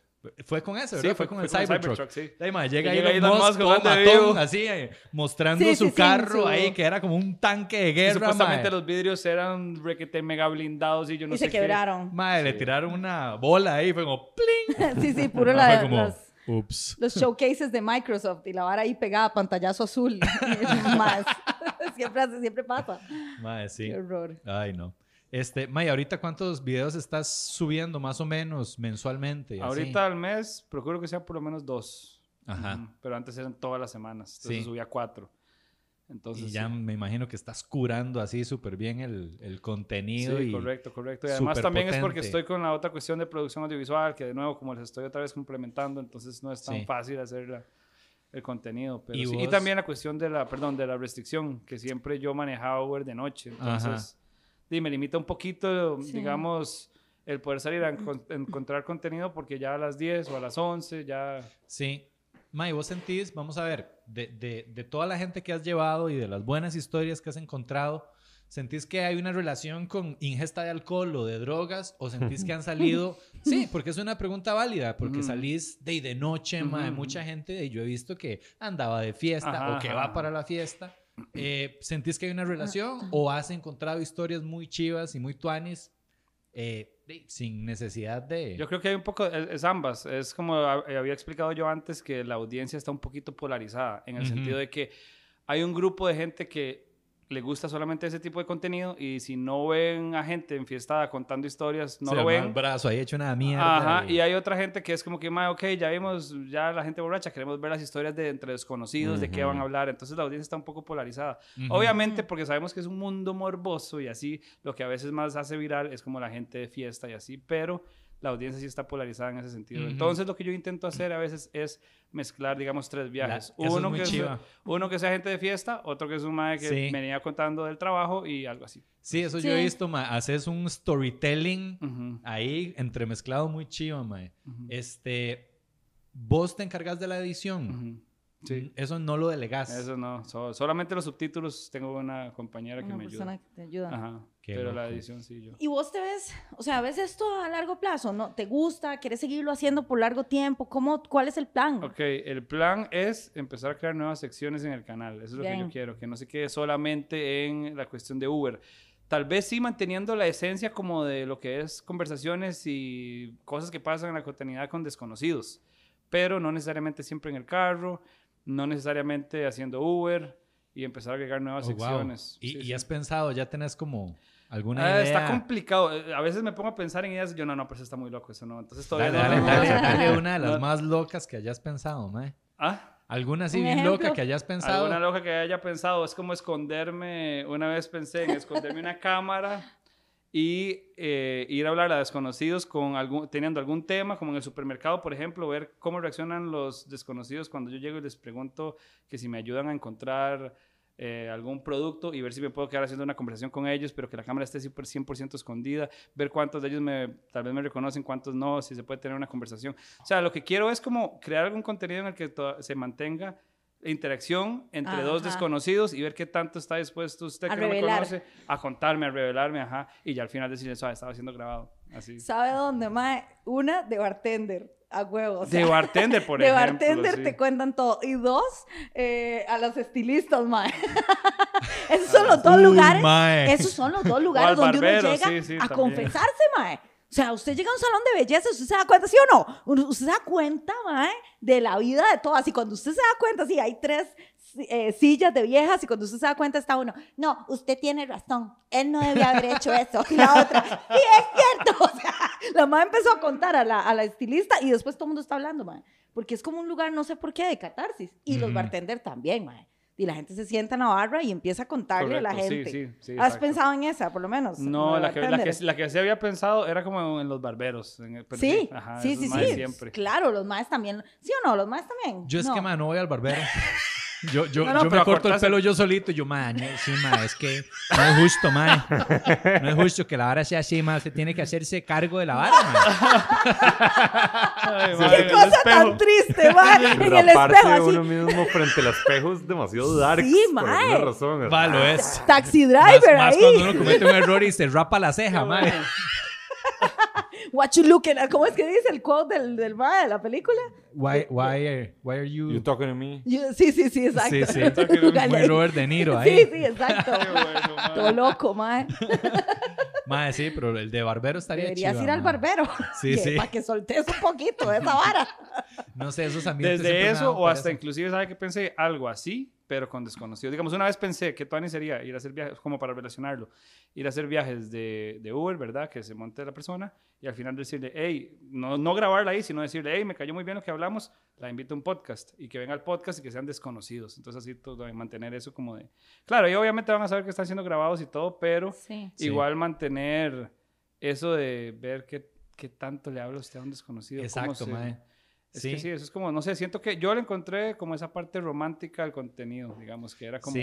fue con eso, Sí, ¿verdad? fue, con el Cybertruck. sí. Ay, ma, llega ahí llega Elon Elon Musk, Musk matón, vivo. así, eh, mostrando Sí, su sí, sí, carro su- ahí, que era como un tanque de Y guerra, supuestamente ma. los vidrios eran requete mega blindados y yo no y sé se qué. quebraron. Ma, le tiraron una bola ahí, fue como ¡pling! sí, sí, puro Ma, la, fue como, los, ups. los showcases de Microsoft y la vara ahí pegada, pantallazo azul. Más. siempre, hace- siempre pasa. Ma, sí. Qué horror. Ay, no. Este, May, ahorita cuántos videos estás subiendo más o menos mensualmente? Así? Ahorita al mes procuro que sean por lo menos dos. Ajá. Pero antes eran todas las semanas. Entonces Sí. subía cuatro. Entonces, Y ya sí. me imagino que estás curando así súper bien el, el contenido. Sí, y... correcto, correcto. Y además también es porque estoy con la otra cuestión de producción audiovisual, que de nuevo, como les estoy otra vez complementando, entonces no es tan Sí. fácil hacer la- el contenido. Pero ¿Y sí. y también la cuestión de la, perdón, de la restricción, que siempre yo manejaba Uber de noche. Entonces, sí, me limita un poquito, Sí. digamos, el poder salir a encon- encontrar contenido, porque ya a las 10 o a las 11 ya... Sí. May, vos sentís, vamos a ver, de, de, de toda la gente que has llevado y de las buenas historias que has encontrado, ¿sentís que hay una relación con ingesta de alcohol o de drogas? ¿O sentís que han salido? Sí, porque es una pregunta válida, porque Ujú. salís de, de noche, Ujú, mae, ujú. mucha gente, y yo he visto que andaba de fiesta Ajá, o que ajá, va para la fiesta. Eh, ¿Sentís que hay una relación o has encontrado historias muy chivas y muy tuanis eh, sin necesidad de... Yo creo que hay un poco, es, es ambas. Es como ha- había explicado yo antes que la audiencia está un poquito polarizada, en el Ujú. sentido de que hay un grupo de gente que le gusta solamente ese tipo de contenido y si no ven a gente enfiestada contando historias, no Se lo llama el ven. brazo ahí hecho una mierda. Ajá, y hay otra gente que es como que, "Ma, ok, ya vimos, ya la gente borracha, queremos ver las historias de entre desconocidos, de qué van a hablar. Entonces la audiencia está un poco polarizada. Obviamente, porque sabemos que es un mundo morboso y así, lo que a veces más hace viral es como la gente de fiesta y así, pero la audiencia sí está polarizada en ese sentido. Ujú. Entonces, lo que yo intento hacer a veces es mezclar, digamos, tres viajes. es uno, muy que chiva. uno que sea gente de fiesta, otro que es un mae que Sí. venía contando del trabajo y algo así. Sí, eso yo he Sí. visto, ma. Haces un storytelling Ujú, ahí entremezclado muy chivo, ma. ujú, Este, vos te encargas de la edición. Sí. Eso no lo delegas. Eso no, so- solamente los subtítulos tengo una compañera que Una me persona ayuda. que te ayuda. Ajá, Qué pero la loco. edición sí yo. ¿Y vos te ves, o sea, ves esto a largo plazo? ¿No? ¿Te gusta? ¿Quieres seguirlo haciendo por largo tiempo? ¿Cómo, ¿Cuál es el plan? Ok, el plan es empezar a crear nuevas secciones en el canal. Eso es lo que yo Bien. quiero, que no se quede solamente en la cuestión de Uber. Tal vez sí manteniendo la esencia como de lo que es conversaciones y cosas que pasan en la cotidianidad con desconocidos, pero no necesariamente siempre en el carro, no necesariamente haciendo Uber y empezar a agregar nuevas Oh, wow. secciones. ¿Y, Sí, y sí. has pensado, ya tenés como alguna Ah, idea? está complicado. Eh, A veces me pongo a pensar en ideas y yo, no, no, pero eso está muy loco, eso no. Entonces todavía Dale, no. dale, no- dale, dale una de las no- más locas que hayas pensado, ma. ¿Ah? ¿Alguna así bien loca que hayas pensado? Alguna loca que haya pensado, es como esconderme, una vez pensé en esconderme una cámara y eh, ir a hablar a desconocidos con algún, teniendo algún tema, como en el supermercado, por ejemplo, ver cómo reaccionan los desconocidos cuando yo llego y les pregunto que si me ayudan a encontrar eh, algún producto y ver si me puedo quedar haciendo una conversación con ellos, pero que la cámara esté 100% escondida, ver cuántos de ellos me, tal vez me reconocen, cuántos no, si se puede tener una conversación. O sea, lo que quiero es como crear algún contenido en el que se mantenga interacción entre dos desconocidos y ver qué tanto está dispuesto usted que no me conoce a contarme, a revelarme, ajá, y ya al final decirle, eso estaba siendo grabado. Así. ¿Sabe dónde, mae? Una de bartender a huevos. de bartender, por ejemplo. De bartender te cuentan todo. Y dos, eh, a los estilistas, mae. esos son los dos lugares. Esos son los dos lugares donde uno llega a confesarse, mae. O sea, usted llega a un salón de belleza, usted se da cuenta, ¿sí o no? Usted se da cuenta, mae, de la vida de todas. Y cuando usted se da cuenta, sí, hay tres eh, sillas de viejas y cuando usted se da cuenta está uno, no, usted tiene razón, él no debía haber hecho eso. Y la otra, sí, es cierto. O sea, la madre empezó a contar a la, a la estilista y después todo el mundo está hablando, madre. Porque es como un lugar, no sé por qué, de catarsis. Y los bartenders también, madre y la gente se sienta en la barra y empieza a contarle a la gente. Sí, sí, sí, ¿Has pensado en esa, por lo menos? No, la que, la, que, la que, se había pensado era como en los barberos. En sí, sí, sí, sí. Claro, los maes también. ¿Sí o no? Los maes también. Yo es que, man, no voy al barbero. Yo, yo, yo me corto el pelo yo solito y yo, man, sí, ma, es que no es justo, man. No es justo que la vara sea así, man. Usted tiene que hacerse cargo de la vara, man. Qué cosa tan triste, man. En el espejo, así. uno mismo frente al espejo es demasiado dark. Sí, man. Por alguna razón. Va, lo es. Taxi driver más, ahí. Más cuando uno comete un error y se rapa la ceja, man. What you looking at? ¿Cómo es que dice el quote del, del de la película? Why, why, are, why are you... You talking to me? sí, sí, sí, exacto. Sí, sí. Muy Robert De Niro ahí. Sí, sí, exacto. bueno, Todo loco, mae. Mae, sí, pero el de barbero estaría Deberías chido, ir al barbero. Sí, sí. Para que soltes un poquito de esa vara. No sé, esos ambientes Desde eso o hasta inclusive, ¿sabe qué pensé? Algo así pero con desconocidos. Digamos, una vez pensé que Tony sería ir a hacer viajes, como para relacionarlo, ir a hacer viajes de, de, Uber, ¿verdad? Que se monte la persona y al final decirle, hey, no, no grabarla ahí, sino decirle, hey, me cayó muy bien lo que hablamos, la invito a un podcast y que venga al podcast y que sean desconocidos. Entonces, así todo, mantener eso como de. Claro, y obviamente van a saber que están siendo grabados y todo, pero igual mantener eso de ver qué, qué tanto le habla usted a un desconocido. Exacto, mae es sí. que sí, eso es como, no sé, siento que yo le encontré como esa parte romántica al contenido, digamos, que era como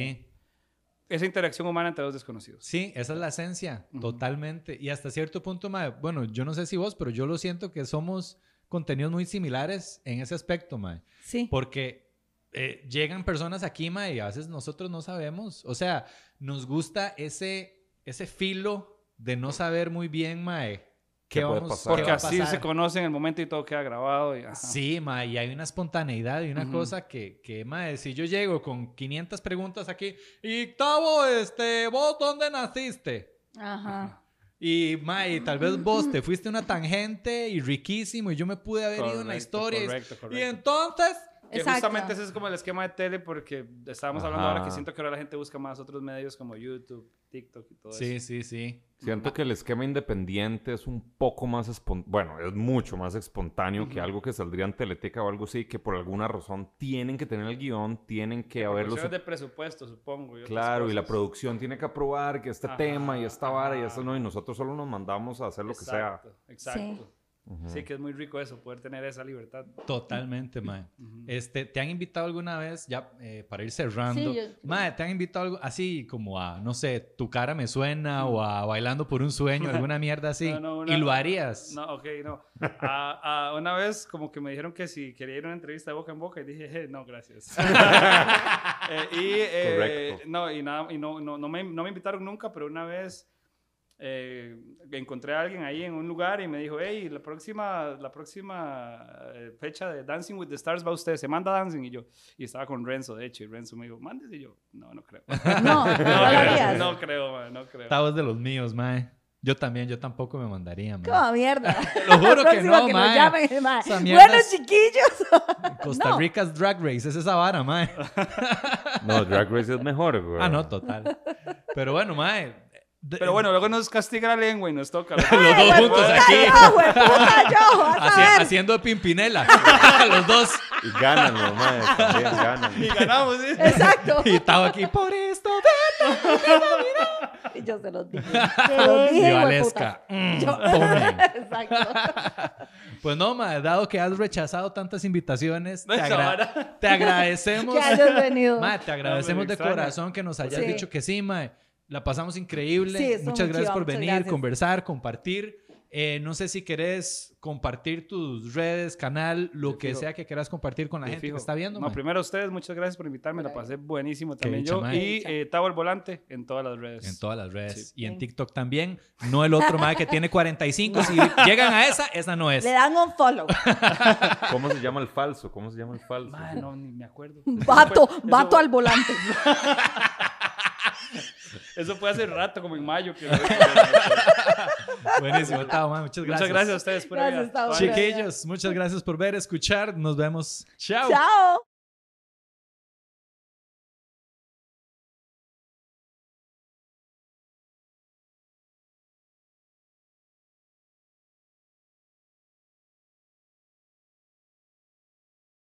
esa interacción humana entre dos desconocidos. Sí, esa es la esencia, totalmente. Y hasta cierto punto, mae, bueno, yo no sé si vos, pero yo lo siento que somos contenidos muy similares en ese aspecto, mae. Sí. Porque eh, llegan personas aquí, mae, y a veces nosotros no sabemos. O sea, nos gusta ese, ese filo de no saber muy bien, mae ¿Qué, puede pasar? Porque así se conoce en el momento y todo queda grabado. Y, Sí, ma, y hay una espontaneidad y una cosa que, que, ma, si yo llego con 500 preguntas aquí, y Tavo, este, ¿vos dónde naciste? Ajá. Y, ma, y tal vez vos te fuiste una tangente y riquísimo y yo me pude haber ido en la historia. Correcto, correcto. Y entonces... Que justamente ese es como el esquema de tele porque estábamos hablando ahora que siento que ahora la gente busca más otros medios como YouTube, TikTok y todo eso. Sí, sí, sí. Siento que el esquema independiente es un poco más espontáneo, bueno, es mucho más espontáneo que algo que saldría en Teleteca o algo así, que por alguna razón tienen que tener el guion, tienen que haberlo... de presupuesto, supongo. claro, y la producción tiene que aprobar que este tema y esta vara y eso no, y nosotros solo nos mandamos a hacer lo que sea. Exacto. Sí, que es muy rico eso, poder tener esa libertad. Totalmente, Mae. este, ¿Te han invitado alguna vez, ya eh, para ir cerrando? mae, ¿te han invitado algo así como a, no sé, tu cara me suena o a bailando por un sueño, alguna mierda así? ¿Y lo harías? No, ok, no. a, una vez como que me dijeron que si quería ir a una entrevista de boca en boca y dije, no, gracias. Eh, y, eh, no, y, nada, y no, no, no, me, no me invitaron nunca, pero una vez eh, encontré a alguien ahí en un lugar y me dijo, hey, la próxima, la próxima eh, fecha de Dancing with the Stars va usted, se manda Dancing y yo, y estaba con Renzo, de hecho, y Renzo me dijo, mándese y yo, no, no creo. No, no, no, no creo, no creo. Estabas de los míos, mae. Yo también, yo tampoco me mandaría, mae. ¿Cómo mierda? Lo juro que no, que mae. Llamen, mae. Bueno, chiquillos. Costa Rica's Drag Race, es esa vara, mae. no, Drag Race es mejor, güey. Ah, no, total. Pero bueno, mae, pero bueno, luego nos castiga la lengua y nos toca. los dos juntos aquí. haciendo de pimpinela. los dos. Y ganan, madre. También ganan. Y ganamos, ¿sí? Exacto. Y estaba aquí, por esto, Yo se los dije. Se los dije, Y Valesca, puta. mm, Yo-. Exacto. Pues no, ma, dado que has rechazado tantas invitaciones, te, agra- agradecemos. Que hayas venido. Ma, te agradecemos de extraña. corazón que nos hayas Sí. dicho que sí, ma. La pasamos increíble. Sí, muchas gracias por venir, gracias. conversar, compartir. Eh, no sé si querés compartir tus redes, canal, lo De que fijo. sea que quieras compartir con la De gente fijo. que está viendo. No, primero a ustedes, muchas gracias por invitarme, la pasé buenísimo también dicha, yo. Y eh, Tavo el Volante en todas las redes. En todas las redes. Sí. Y en. TikTok también. No el otro ma que tiene 45. Si llegan a esa, esa no es. Le dan un follow. ¿Cómo se llama el falso? ¿Cómo se llama el falso? Mae, no, ni me acuerdo. Vato, vato al volante. Eso fue hace rato, como en mayo. Que Buenísimo, Tao, ma, Muchas gracias. Muchas gracias a ustedes por Gracias. Chiquillos, muchas gracias por ver, escuchar. Nos vemos. Chao. Chao.